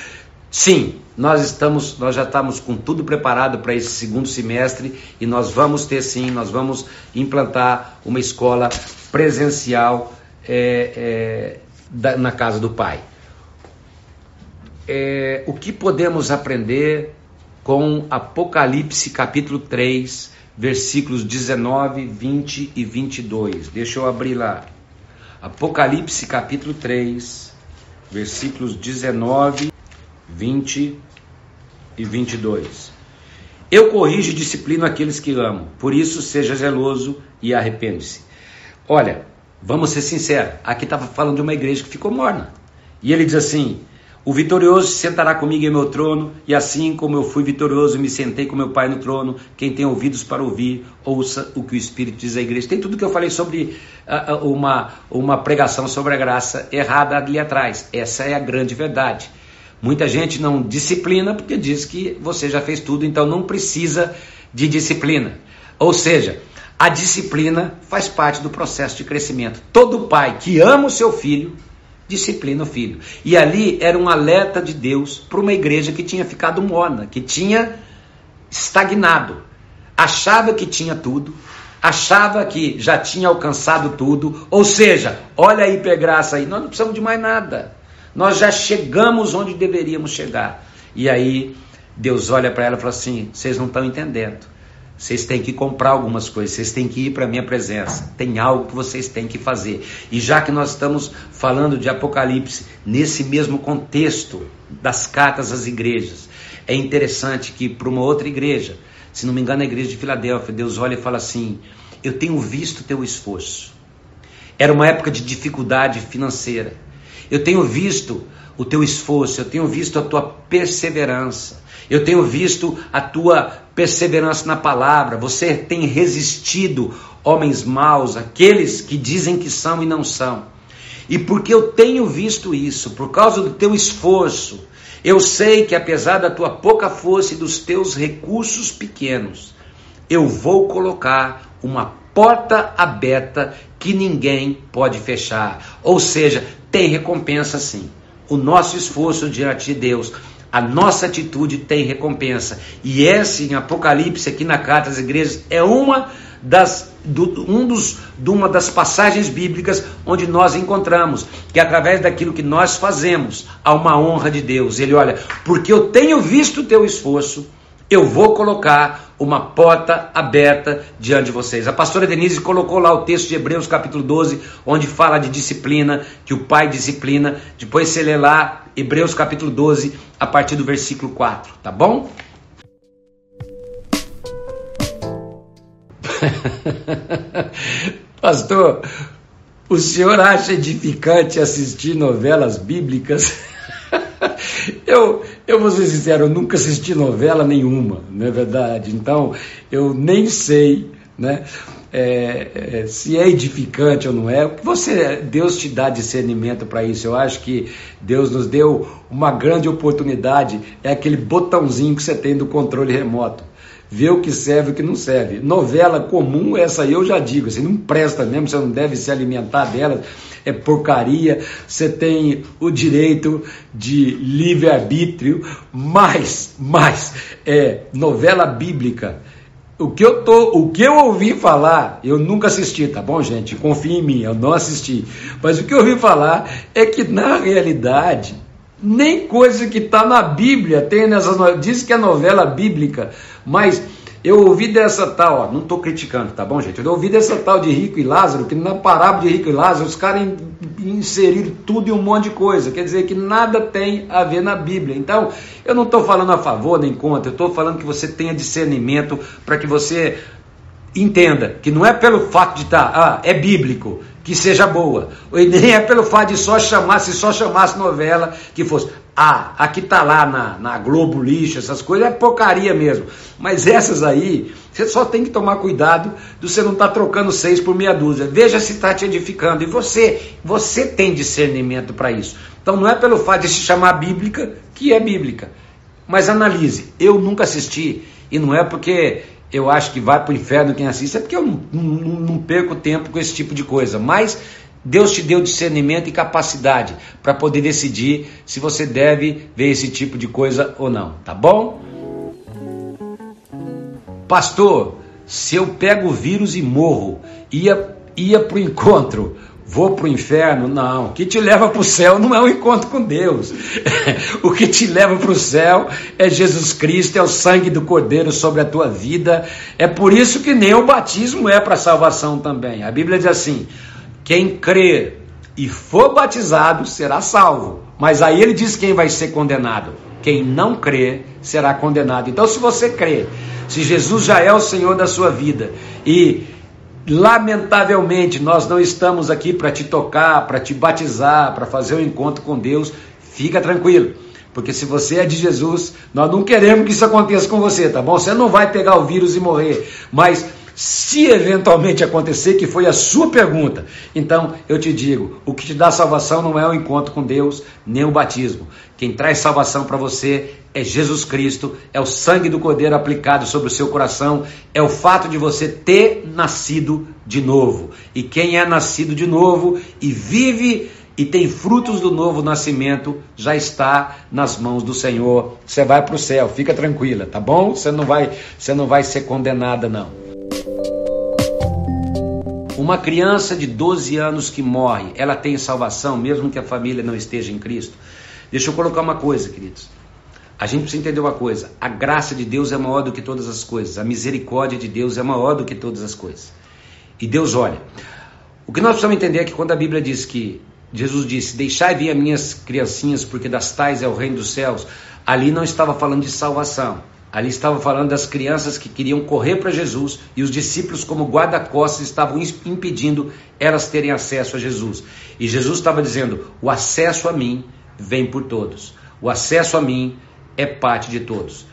Speaker 1: Sim, nós estamos, nós já estamos com tudo preparado para esse segundo semestre e nós vamos ter sim, nós vamos implantar uma escola presencial é, é, da, na casa do Pai é, o que podemos aprender com Apocalipse capítulo 3, versículos 19, 20 e 22. Deixa eu abrir lá. Apocalipse capítulo 3, versículos 19, 20 e 22. Eu corrijo e disciplino aqueles que amo, por isso seja zeloso e arrepende-se. Olha, vamos ser sinceros, aqui estava falando de uma igreja que ficou morna. E ele diz assim: o vitorioso se sentará comigo em meu trono, e assim como eu fui vitorioso e me sentei com meu Pai no trono, quem tem ouvidos para ouvir, ouça o que o Espírito diz à igreja. Tem tudo que eu falei sobre uh, uma, uma pregação sobre a graça errada ali atrás. Essa é a grande verdade. Muita gente não disciplina porque diz que você já fez tudo, então não precisa de disciplina. Ou seja, a disciplina faz parte do processo de crescimento. Todo pai que ama o seu filho disciplina o filho. E ali era um alerta de Deus para uma igreja que tinha ficado morna, que tinha estagnado, achava que tinha tudo, achava que já tinha alcançado tudo, ou seja, olha a hipergraça aí, nós não precisamos de mais nada. Nós já chegamos onde deveríamos chegar. E aí Deus olha para ela e fala assim: vocês não estão entendendo. Vocês têm que comprar algumas coisas, vocês têm que ir para a minha presença. Tem algo que vocês têm que fazer. E já que nós estamos falando de Apocalipse nesse mesmo contexto das cartas às igrejas, é interessante que para uma outra igreja, se não me engano, a igreja de Filadélfia, Deus olha e fala assim: Eu tenho visto teu esforço. Era uma época de dificuldade financeira. eu tenho visto o teu esforço, eu tenho visto a tua perseverança, eu tenho visto a tua perseverança na palavra. Você tem resistido homens maus, aqueles que dizem que são e não são. E porque eu tenho visto isso, por causa do teu esforço, eu sei que apesar da tua pouca força e dos teus recursos pequenos, eu vou colocar uma porta aberta que ninguém pode fechar. Ou seja, tem recompensa sim. O nosso esforço diante de Deus, a nossa atitude tem recompensa. E esse em Apocalipse, aqui na carta às igrejas, é uma das, do, um dos, de uma das passagens bíblicas onde nós encontramos que através daquilo que nós fazemos há uma honra de Deus. Ele olha, porque eu tenho visto o teu esforço, eu vou colocar uma porta aberta diante de vocês. A pastora Denise colocou lá o texto de Hebreus capítulo 12, onde fala de disciplina, que o pai disciplina. Depois você lê lá Hebreus capítulo 12, a partir do versículo 4, tá bom? [laughs] Pastor, o senhor acha edificante assistir novelas bíblicas? [laughs] [laughs] eu, eu vou ser sincero, eu nunca assisti novela nenhuma, não é verdade? Então, eu nem sei, né? É, é, se é edificante ou não é, você, Deus te dá discernimento para isso. Eu acho que Deus nos deu uma grande oportunidade, é aquele botãozinho que você tem do controle remoto ver o que serve e o que não serve. Novela comum, essa eu já digo, assim, não presta mesmo, você não deve se alimentar dela, é porcaria, você tem o direito de livre-arbítrio, mas, mas, é novela bíblica. O que eu tô, o que eu ouvi falar, eu nunca assisti, tá bom, gente? Confie em mim, eu não assisti. Mas o que eu ouvi falar é que na realidade nem coisa que está na Bíblia tem nessas. Diz que é novela bíblica, mas eu ouvi dessa tal, ó, não estou criticando, tá bom, gente? Eu ouvi dessa tal de Rico e Lázaro, que na parábola de Rico e Lázaro, os caras inseriram tudo e um monte de coisa. Quer dizer que nada tem a ver na Bíblia. Então, eu não estou falando a favor nem contra, eu estou falando que você tenha discernimento para que você entenda que não é pelo fato de estar, tá, ah, é bíblico que seja boa. E nem é pelo fato de só chamar, se só chamasse novela que fosse. Ah, aqui tá lá na, na Globo Lixo, essas coisas é porcaria mesmo. Mas essas aí, você só tem que tomar cuidado de você não estar tá trocando seis por meia dúzia. Veja se está te edificando. E você, você tem discernimento para isso. Então não é pelo fato de se chamar bíblica que é bíblica. Mas analise. Eu nunca assisti. E não é porque eu acho que vai para o inferno quem assiste, é porque eu não, não, não perco tempo com esse tipo de coisa. Mas Deus te deu discernimento e capacidade para poder decidir se você deve ver esse tipo de coisa ou não, tá bom? Pastor, se eu pego o vírus e morro, ia, ia para o encontro, vou para o inferno? Não. O que te leva para o céu não é o encontro com Deus. [laughs] o que te leva para o céu é Jesus Cristo, é o sangue do Cordeiro sobre a tua vida. É por isso que nem o batismo é para salvação também. A Bíblia diz assim: quem crer e for batizado será salvo. Mas aí ele diz quem vai ser condenado. Quem não crê será condenado. Então, se você crê, se Jesus já é o Senhor da sua vida e Lamentavelmente, nós não estamos aqui para te tocar, para te batizar, para fazer um encontro com Deus. Fica tranquilo, porque se você é de Jesus, nós não queremos que isso aconteça com você, tá bom? Você não vai pegar o vírus e morrer, mas se eventualmente acontecer, que foi a sua pergunta, então eu te digo: o que te dá salvação não é o encontro com Deus, nem o batismo. Quem traz salvação para você é Jesus Cristo, é o sangue do Cordeiro aplicado sobre o seu coração, é o fato de você ter nascido de novo. E quem é nascido de novo e vive e tem frutos do novo nascimento, já está nas mãos do Senhor. Você vai para o céu, fica tranquila, tá bom? Você não vai, você não vai ser condenada não. Uma criança de 12 anos que morre, ela tem salvação, mesmo que a família não esteja em Cristo? Deixa eu colocar uma coisa, queridos. A gente precisa entender uma coisa: a graça de Deus é maior do que todas as coisas, a misericórdia de Deus é maior do que todas as coisas. E Deus olha. O que nós precisamos entender é que quando a Bíblia diz que Jesus disse: Deixai vir as minhas criancinhas, porque das tais é o reino dos céus, ali não estava falando de salvação Ali estava falando das crianças que queriam correr para Jesus e os discípulos, como guarda-costas, estavam impedindo elas terem acesso a Jesus. E Jesus estava dizendo: o acesso a mim vem por todos, o acesso a mim é parte de todos.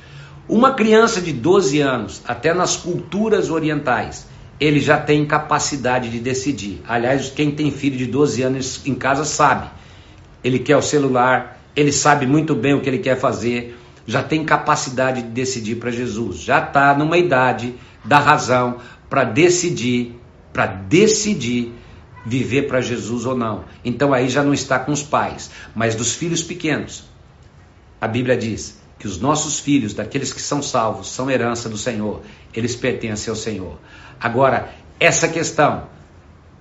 Speaker 1: Uma criança de 12 anos, até nas culturas orientais, ele já tem capacidade de decidir. Aliás, quem tem filho de 12 anos em casa sabe. Ele quer o celular, ele sabe muito bem o que ele quer fazer, já tem capacidade de decidir para Jesus, já está numa idade da razão para decidir, para decidir viver para Jesus ou não. Então aí já não está com os pais, mas dos filhos pequenos. A Bíblia diz que os nossos filhos, daqueles que são salvos, são herança do Senhor, eles pertencem ao Senhor. Agora, essa questão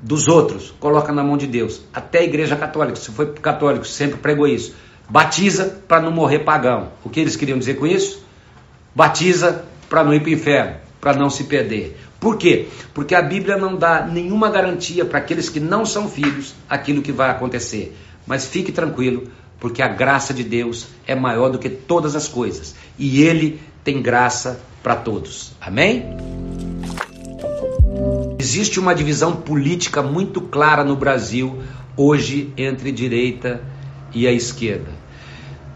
Speaker 1: dos outros, coloca na mão de Deus. Até a igreja católica, se foi católico, sempre pregou isso. Batiza para não morrer pagão. O que eles queriam dizer com isso? Batiza para não ir para o inferno, para não se perder. Por quê? Porque a Bíblia não dá nenhuma garantia para aqueles que não são filhos aquilo que vai acontecer. Mas fique tranquilo, porque a graça de Deus é maior do que todas as coisas. E Ele tem graça para todos. Amém? Existe uma divisão política muito clara no Brasil hoje entre direita e a esquerda.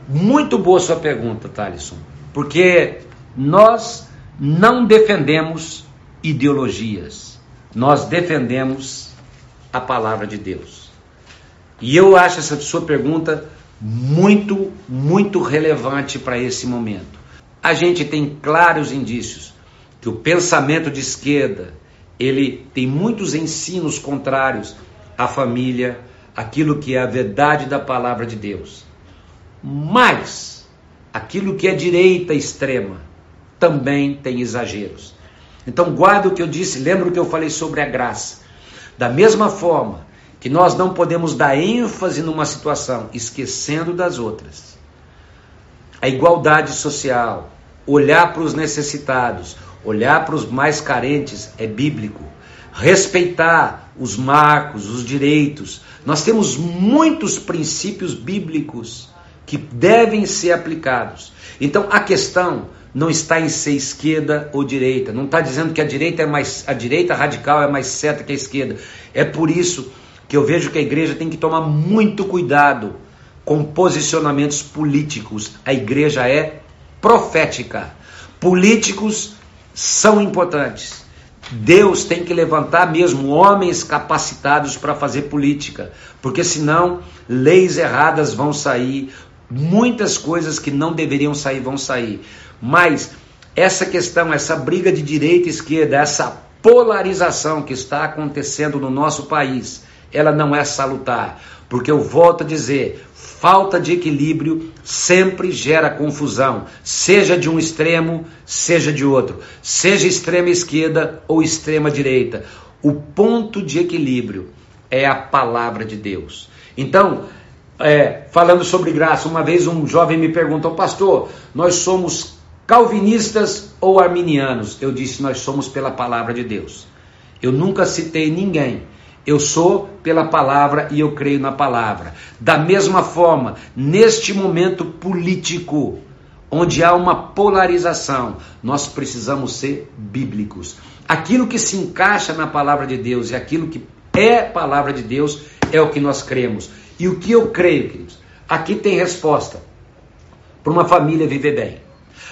Speaker 1: Muito boa sua pergunta, Thalisson, porque nós não defendemos ideologias, nós defendemos a palavra de Deus. E eu acho essa sua pergunta muito, muito relevante para esse momento. A gente tem claros indícios que o pensamento de esquerda, ele tem muitos ensinos contrários à família, aquilo que é a verdade da palavra de Deus. Mas aquilo que é direita extrema também tem exageros. Então guarda o que eu disse, lembra o que eu falei sobre a graça. Da mesma forma que nós não podemos dar ênfase numa situação esquecendo das outras. A igualdade social, olhar para os necessitados, olhar para os mais carentes é bíblico respeitar os marcos, os direitos. Nós temos muitos princípios bíblicos que devem ser aplicados. Então a questão não está em ser esquerda ou direita. Não está dizendo que a direita é mais a direita radical é mais certa que a esquerda. É por isso que eu vejo que a igreja tem que tomar muito cuidado com posicionamentos políticos. A igreja é profética. Políticos são importantes Deus tem que levantar mesmo homens capacitados para fazer política, porque senão leis erradas vão sair, muitas coisas que não deveriam sair vão sair. Mas essa questão, essa briga de direita e esquerda, essa polarização que está acontecendo no nosso país, ela não é salutar, porque eu volto a dizer, falta de equilíbrio sempre gera confusão, seja de um extremo, seja de outro, seja extrema esquerda ou extrema direita. O ponto de equilíbrio é a palavra de Deus. Então, é, falando sobre graça, uma vez um jovem me perguntou, pastor, nós somos calvinistas ou arminianos? Eu disse, nós somos pela palavra de Deus. Eu nunca citei ninguém eu sou pela palavra e eu creio na palavra. Da mesma forma, neste momento político, onde há uma polarização, nós precisamos ser bíblicos. Aquilo que se encaixa na palavra de Deus e aquilo que é palavra de Deus é o que nós cremos. E o que eu creio, queridos? Aqui tem resposta para uma família viver bem.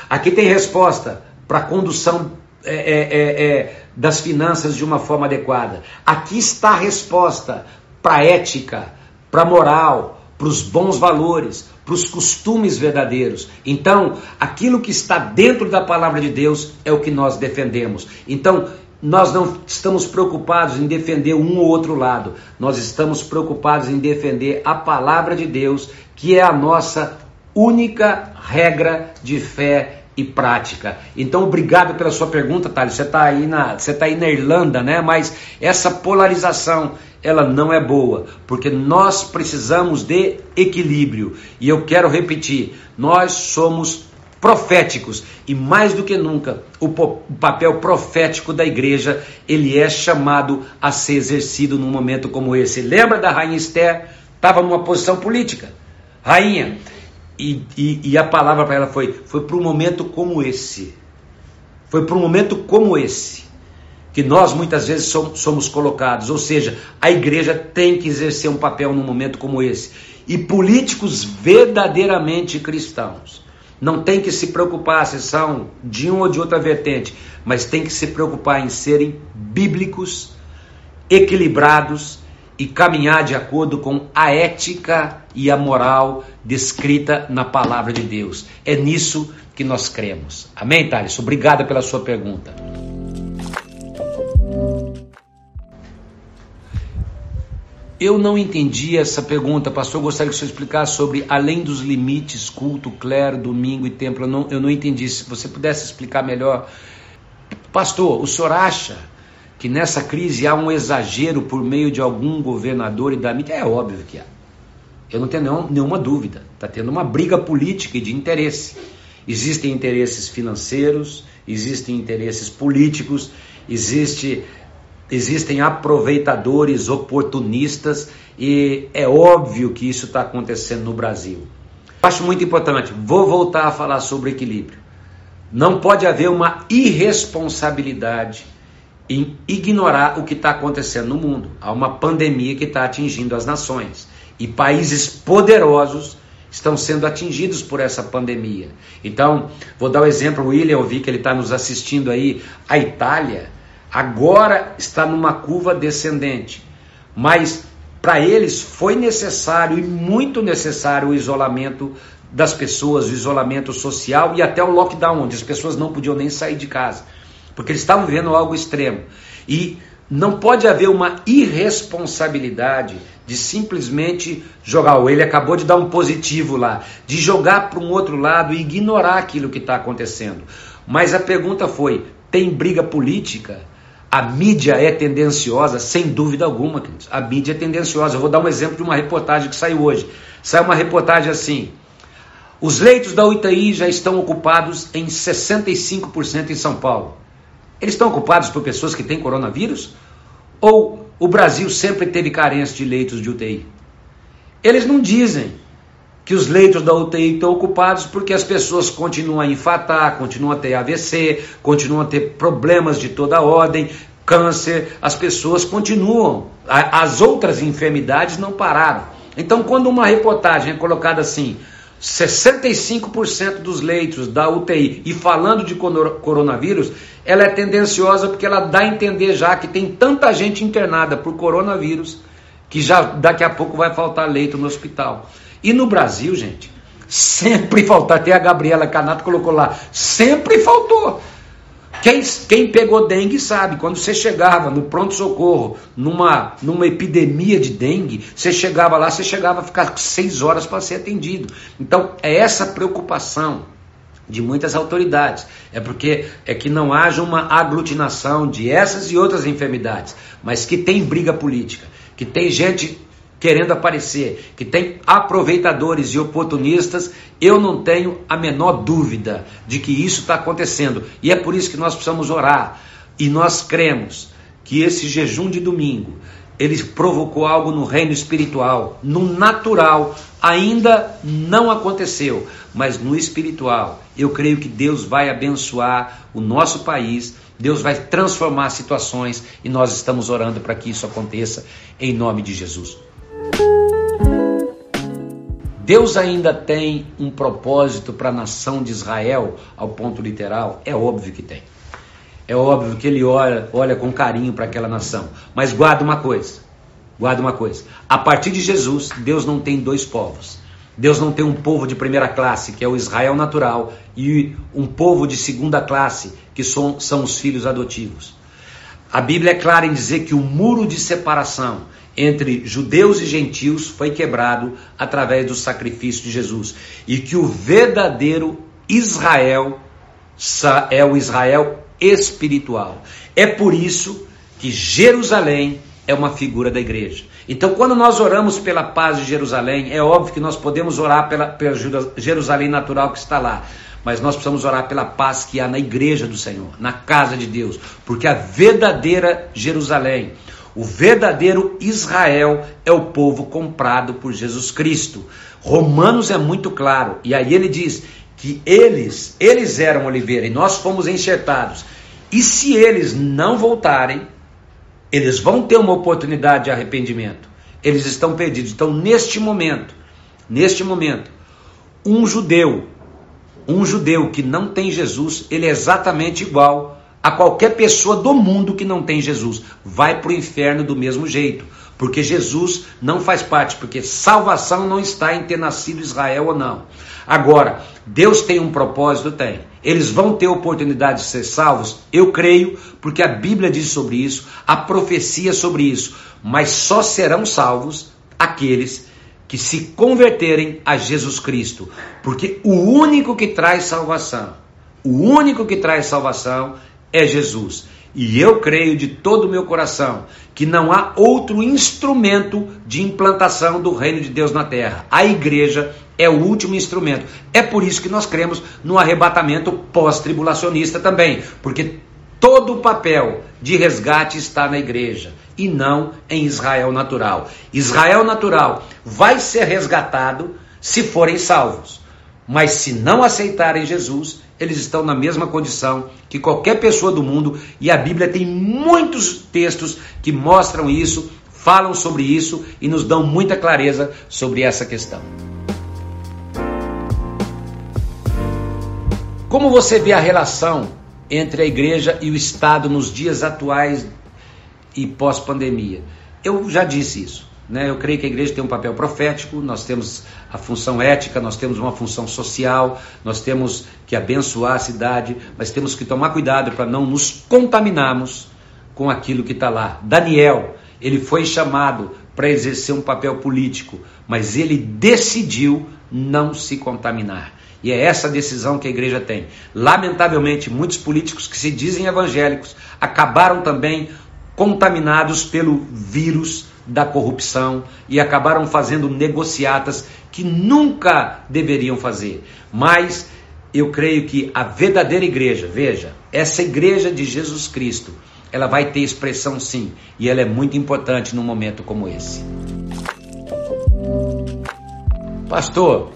Speaker 1: Aqui tem resposta para a condução é, é, é, é, das finanças de uma forma adequada. Aqui está a resposta para a ética, para a moral, para os bons valores, para os costumes verdadeiros. Então, aquilo que está dentro da palavra de Deus é o que nós defendemos. Então, nós não estamos preocupados em defender um ou outro lado, nós estamos preocupados em defender a palavra de Deus, que é a nossa única regra de fé e prática. Então, obrigado pela sua pergunta, Thales. Você está aí na, você tá aí na Irlanda, né? Mas essa polarização, ela não é boa, porque nós precisamos de equilíbrio. E eu quero repetir, nós somos proféticos e mais do que nunca o, papel profético da igreja ele é chamado a ser exercido num momento como esse. Lembra da rainha Esther? Estava numa posição política. Rainha, E, e, e a palavra para ela foi: foi para um momento como esse. Foi para um momento como esse que nós muitas vezes somos, colocados. Ou seja, a igreja tem que exercer um papel num momento como esse. E políticos verdadeiramente cristãos não tem que se preocupar se são de uma ou de outra vertente, mas tem que se preocupar em serem bíblicos, equilibrados e caminhar de acordo com a ética e a moral descrita na palavra de Deus. É nisso que nós cremos. Amém, Thales? Obrigado pela sua pergunta. Eu não entendi essa pergunta, pastor. Gostaria que o senhor explicasse sobre além dos limites, culto, clero, domingo e templo. Eu não, eu não entendi. Se você pudesse explicar melhor. Pastor, o senhor acha que nessa crise há um exagero por meio de algum governador e da mídia? É óbvio que há. Eu não tenho nenhum, nenhuma dúvida. Está tendo uma briga política e de interesse. Existem interesses financeiros, existem interesses políticos, existe existem aproveitadores oportunistas e é óbvio que isso está acontecendo no Brasil. Acho muito importante, vou voltar a falar sobre equilíbrio. Não pode haver uma irresponsabilidade em ignorar o que está acontecendo no mundo. Há uma pandemia que está atingindo as nações e países poderosos estão sendo atingidos por essa pandemia. Então, vou dar o um exemplo, o William, eu vi que ele está nos assistindo aí, a Itália agora está numa curva descendente. Mas para eles foi necessário e muito necessário o isolamento das pessoas, o isolamento social e até o lockdown, onde as pessoas não podiam nem sair de casa, porque eles estavam vivendo algo extremo. E não pode haver uma irresponsabilidade de simplesmente jogar. Ele acabou de dar um positivo lá, de jogar para um outro lado e ignorar aquilo que está acontecendo. Mas a pergunta foi: tem briga política? A mídia é tendenciosa, sem dúvida alguma. A mídia é tendenciosa. Eu vou dar um exemplo de uma reportagem que saiu hoje. Saiu uma reportagem assim: os leitos da UTI já estão ocupados em 65% em São Paulo. Eles estão ocupados por pessoas que têm coronavírus? Ou o Brasil sempre teve carência de leitos de UTI? Eles não dizem que os leitos da UTI estão ocupados porque as pessoas continuam a infartar, continuam a ter AVC, continuam a ter problemas de toda ordem, câncer, as pessoas continuam, as outras enfermidades não pararam. Então, quando uma reportagem é colocada assim, 65% dos leitos da UTI e falando de coronavírus, ela é tendenciosa porque ela dá a entender já que tem tanta gente internada por coronavírus que já daqui a pouco vai faltar leito no hospital. E no Brasil, gente, sempre [laughs] faltou. Até a Gabriela Canato colocou lá, sempre faltou. Quem, quem pegou dengue sabe, quando você chegava no pronto-socorro, numa, numa epidemia de dengue, você chegava lá, você chegava a ficar seis horas para ser atendido. Então, é essa preocupação de muitas autoridades. É porque é que não haja uma aglutinação de essas e outras enfermidades, mas que tem briga política, que tem gente querendo aparecer, que tem aproveitadores e oportunistas, eu não tenho a menor dúvida de que isso está acontecendo. E é por isso que nós precisamos orar. E nós cremos que esse jejum de domingo, ele provocou algo no reino espiritual, no natural, ainda não aconteceu, mas no espiritual, eu creio que Deus vai abençoar o nosso país, Deus vai transformar situações e nós estamos orando para que isso aconteça em nome de Jesus. Deus ainda tem um propósito para a nação de Israel, ao ponto literal? É óbvio que tem. É óbvio que ele olha, olha com carinho para aquela nação. Mas guarda uma coisa: guarda uma coisa. A partir de Jesus, Deus não tem dois povos. Deus não tem um povo de primeira classe, que é o Israel natural, e um povo de segunda classe, que são, são os filhos adotivos. A Bíblia é clara em dizer que o muro de separação entre judeus e gentios foi quebrado através do sacrifício de Jesus e que o verdadeiro Israel é o Israel espiritual. É por isso que Jerusalém é uma figura da igreja. Então, quando nós oramos pela paz de Jerusalém, é óbvio que nós podemos orar pela, pela Jerusalém natural que está lá, mas nós precisamos orar pela paz que há na igreja do Senhor, na casa de Deus, porque a verdadeira Jerusalém, O verdadeiro Israel é o povo comprado por Jesus Cristo. Romanos é muito claro, e aí ele diz que eles, eles eram oliveira e nós fomos enxertados. E se eles não voltarem, eles vão ter uma oportunidade de arrependimento. Eles estão perdidos. Então, neste momento, neste momento, um judeu, um judeu que não tem Jesus, ele é exatamente igual a qualquer pessoa do mundo que não tem Jesus. Vai para o inferno do mesmo jeito. Porque Jesus não faz parte, porque salvação não está em ter nascido Israel ou não. Agora, Deus tem um propósito? Tem. Eles vão ter oportunidade de ser salvos? Eu creio, porque a Bíblia diz sobre isso, a profecia sobre isso. Mas só serão salvos aqueles que se converterem a Jesus Cristo. Porque o único que traz salvação, o único que traz salvação é Jesus. E eu creio de todo o meu coração que não há outro instrumento de implantação do reino de Deus na terra. A igreja é o último instrumento. É por isso que nós cremos no arrebatamento pós-tribulacionista também, porque todo o papel de resgate está na igreja e não em Israel natural. Israel natural vai ser resgatado se forem salvos, mas se não aceitarem Jesus, eles estão na mesma condição que qualquer pessoa do mundo, e a Bíblia tem muitos textos que mostram isso, falam sobre isso e nos dão muita clareza sobre essa questão. Como você vê a relação entre a igreja e o Estado nos dias atuais e pós-pandemia? Eu já disse isso. Né? Eu creio que a igreja tem um papel profético, nós temos a função ética, nós temos uma função social, nós temos que abençoar a cidade, mas temos que tomar cuidado para não nos contaminarmos com aquilo que está lá. Daniel, ele foi chamado para exercer um papel político, mas ele decidiu não se contaminar. E é essa decisão que a igreja tem. Lamentavelmente, muitos políticos que se dizem evangélicos acabaram também contaminados pelo vírus da corrupção e acabaram fazendo negociatas que nunca deveriam fazer. Mas eu creio que a verdadeira igreja, veja, essa igreja de Jesus Cristo, ela vai ter expressão sim, e ela é muito importante num momento como esse. Pastor,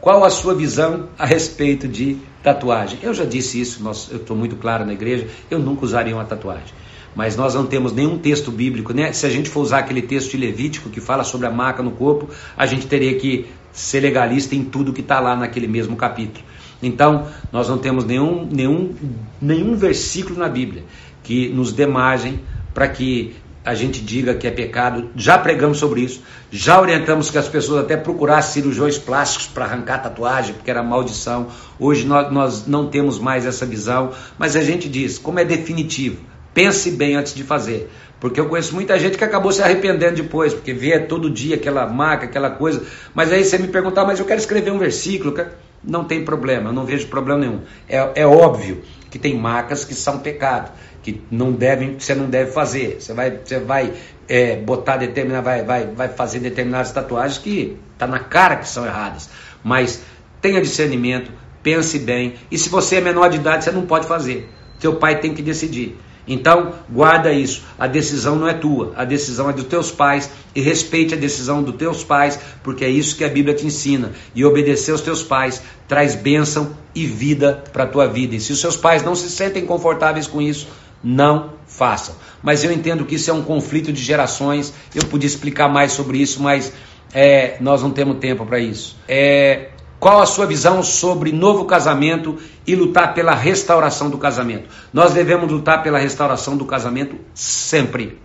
Speaker 1: qual a sua visão a respeito de tatuagem? Eu já disse isso, eu estou muito claro na igreja, eu nunca usaria uma tatuagem mas nós não temos nenhum texto bíblico, né? Se a gente for usar aquele texto de Levítico que fala sobre a marca no corpo, a gente teria que ser legalista em tudo que está lá naquele mesmo capítulo. Então, nós não temos nenhum, nenhum, nenhum versículo na Bíblia que nos dê margem para que a gente diga que é pecado. Já pregamos sobre isso, já orientamos que as pessoas até procurassem cirurgiões plásticos para arrancar tatuagem, porque era maldição. Hoje nós, nós não temos mais essa visão, mas a gente diz, como é definitivo, Pense bem antes de fazer. Porque eu conheço muita gente que acabou se arrependendo depois, porque vê todo dia aquela marca, aquela coisa. Mas aí você me perguntar, mas eu quero escrever um versículo. Não tem problema, eu não vejo problema nenhum. É, é óbvio que tem marcas que são pecado, que não devem, você não deve fazer. Você vai, você vai é, botar determinada, vai, vai, vai fazer determinadas tatuagens que está na cara que são erradas. Mas tenha discernimento, pense bem. E se você é menor de idade, você não pode fazer. Seu pai tem que decidir. Então, guarda isso. A decisão não é tua, a decisão é dos teus pais e respeite a decisão dos teus pais, porque é isso que a Bíblia te ensina. E obedecer aos teus pais traz bênção e vida para a tua vida. E se os seus pais não se sentem confortáveis com isso, não façam. Mas eu entendo que isso é um conflito de gerações. Eu podia explicar mais sobre isso, mas é, nós não temos tempo para isso. É, qual a sua visão sobre novo casamento e lutar pela restauração do casamento? Nós devemos lutar pela restauração do casamento sempre.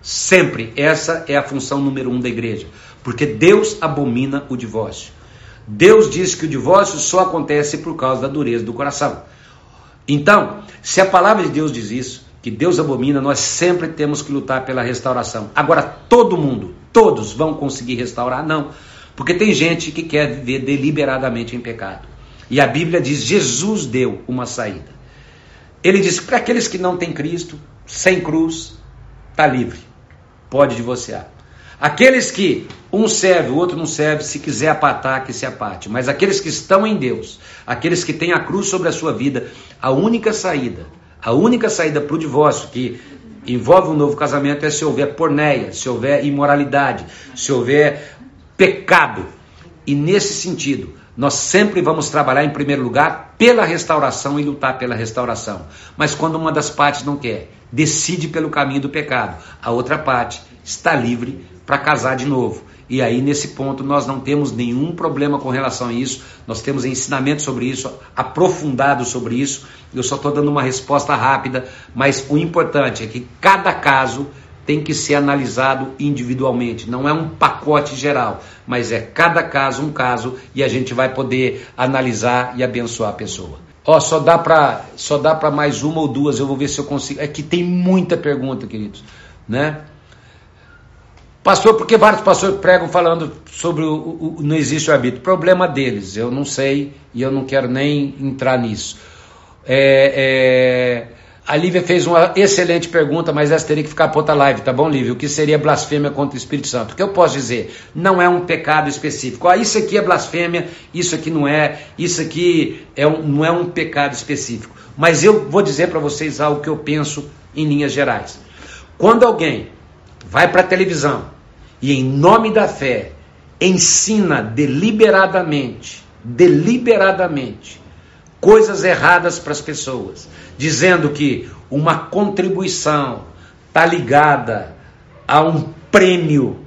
Speaker 1: Sempre. Essa é a função número um da igreja. Porque Deus abomina o divórcio. Deus diz que o divórcio só acontece por causa da dureza do coração. Então, se a palavra de Deus diz isso, que Deus abomina, nós sempre temos que lutar pela restauração. Agora, todo mundo, todos vão conseguir restaurar? Não. Porque tem gente que quer viver deliberadamente em pecado. E a Bíblia diz: Jesus deu uma saída. Ele diz: para aqueles que não têm Cristo, sem cruz, está livre, pode divorciar. Aqueles que um serve, o outro não serve, se quiser apatar, que se apate. Mas aqueles que estão em Deus, aqueles que têm a cruz sobre a sua vida, a única saída, a única saída para o divórcio, que Envolve um novo casamento é se houver porneia, se houver imoralidade, se houver pecado. E nesse sentido, nós sempre vamos trabalhar em primeiro lugar pela restauração e lutar pela restauração. Mas quando uma das partes não quer, decide pelo caminho do pecado, a outra parte está livre para casar de novo. E aí, nesse ponto, nós não temos nenhum problema com relação a isso, nós temos ensinamento sobre isso, aprofundado sobre isso. Eu só estou dando uma resposta rápida, mas o importante é que cada caso tem que ser analisado individualmente, não é um pacote geral, mas é cada caso um caso e a gente vai poder analisar e abençoar a pessoa. Ó, só dá para só dá para mais uma ou duas, eu vou ver se eu consigo. É que tem muita pergunta, queridos, né? Pastor, porque vários pastores pregam falando sobre o, o, não existe o arbítrio. Problema deles, eu não sei e eu não quero nem entrar nisso. É, é, a Lívia fez uma excelente pergunta, mas essa teria que ficar para outra live, tá bom, Lívia? O que seria blasfêmia contra o Espírito Santo? O que eu posso dizer? Não é um pecado específico. Ah, isso aqui é blasfêmia, isso aqui não é, isso aqui é um, não é um pecado específico. Mas eu vou dizer para vocês algo que eu penso em linhas gerais. Quando alguém vai para a televisão e em nome da fé ensina deliberadamente, deliberadamente, coisas erradas para as pessoas, dizendo que uma contribuição está ligada a um prêmio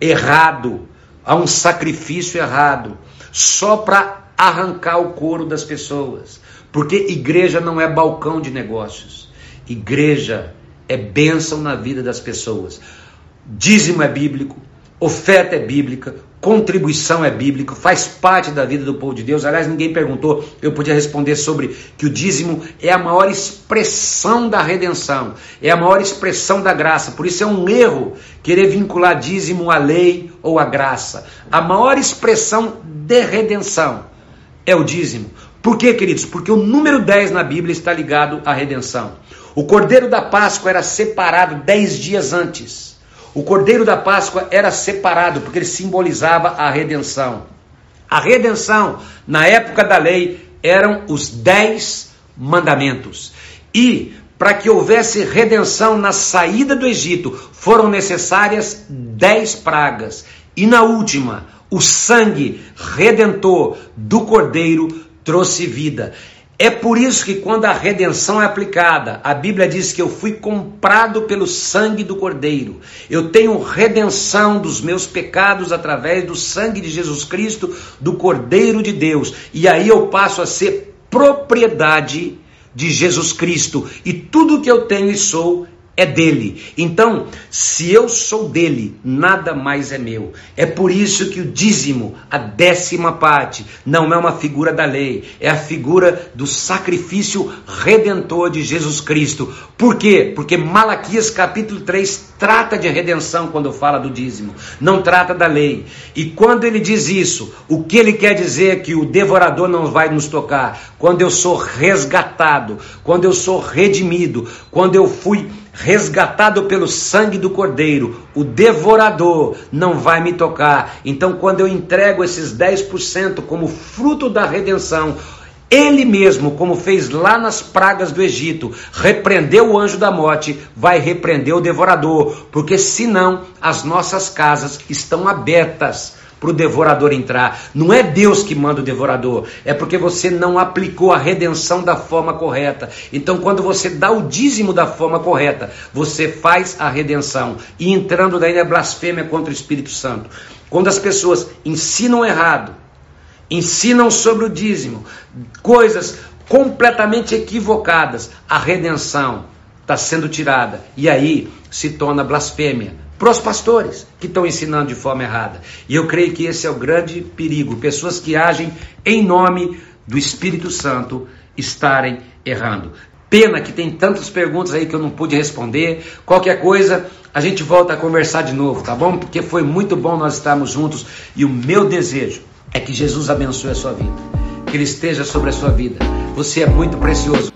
Speaker 1: errado, a um sacrifício errado, só para arrancar o couro das pessoas. Porque igreja não é balcão de negócios. Igreja é bênção na vida das pessoas. Dízimo é bíblico, oferta é bíblica, contribuição é bíblica, faz parte da vida do povo de Deus. Aliás, ninguém perguntou, eu podia responder sobre que o dízimo é a maior expressão da redenção, é a maior expressão da graça. Por isso é um erro querer vincular dízimo à lei ou à graça. A maior expressão de redenção é o dízimo. Por quê, queridos? Porque o número 10 na Bíblia está ligado à redenção. O cordeiro da Páscoa era separado 10 dias antes. O cordeiro da Páscoa era separado porque ele simbolizava a redenção. A redenção, na época da lei, eram os dez mandamentos. E para que houvesse redenção na saída do Egito, foram necessárias dez pragas. E na última, o sangue redentor do cordeiro trouxe vida. É por isso que quando a redenção é aplicada, a Bíblia diz que eu fui comprado pelo sangue do Cordeiro. Eu tenho redenção dos meus pecados através do sangue de Jesus Cristo, do Cordeiro de Deus. E aí eu passo a ser propriedade de Jesus Cristo. E tudo que eu tenho e sou é dele. Então, se eu sou dele, nada mais é meu. É por isso que o dízimo, a décima parte, não é uma figura da lei, é a figura do sacrifício redentor de Jesus Cristo. Por quê? Porque Malaquias capítulo 3 trata de redenção quando fala do dízimo, não trata da lei. E quando ele diz isso, o que ele quer dizer é que o devorador não vai nos tocar. Quando eu sou resgatado, quando eu sou redimido, quando eu fui resgatado pelo sangue do Cordeiro, o devorador não vai me tocar. Então, quando eu entrego esses 10% como fruto da redenção, ele mesmo, como fez lá nas pragas do Egito, repreendeu o anjo da morte, vai repreender o devorador, porque senão as nossas casas estão abertas para o devorador entrar. Não é Deus que manda o devorador, é porque você não aplicou a redenção da forma correta. Então, quando você dá o dízimo da forma correta, você faz a redenção. E entrando daí é blasfêmia contra o Espírito Santo. Quando as pessoas ensinam errado, ensinam sobre o dízimo, coisas completamente equivocadas, a redenção está sendo tirada. E aí se torna blasfêmia para os pastores que estão ensinando de forma errada. E eu creio que esse é o grande perigo: pessoas que agem em nome do Espírito Santo estarem errando. Pena que tem tantas perguntas aí que eu não pude responder. Qualquer coisa, a gente volta a conversar de novo, tá bom? Porque foi muito bom nós estarmos juntos e o meu desejo é que Jesus abençoe a sua vida, que Ele esteja sobre a sua vida. Você é muito precioso.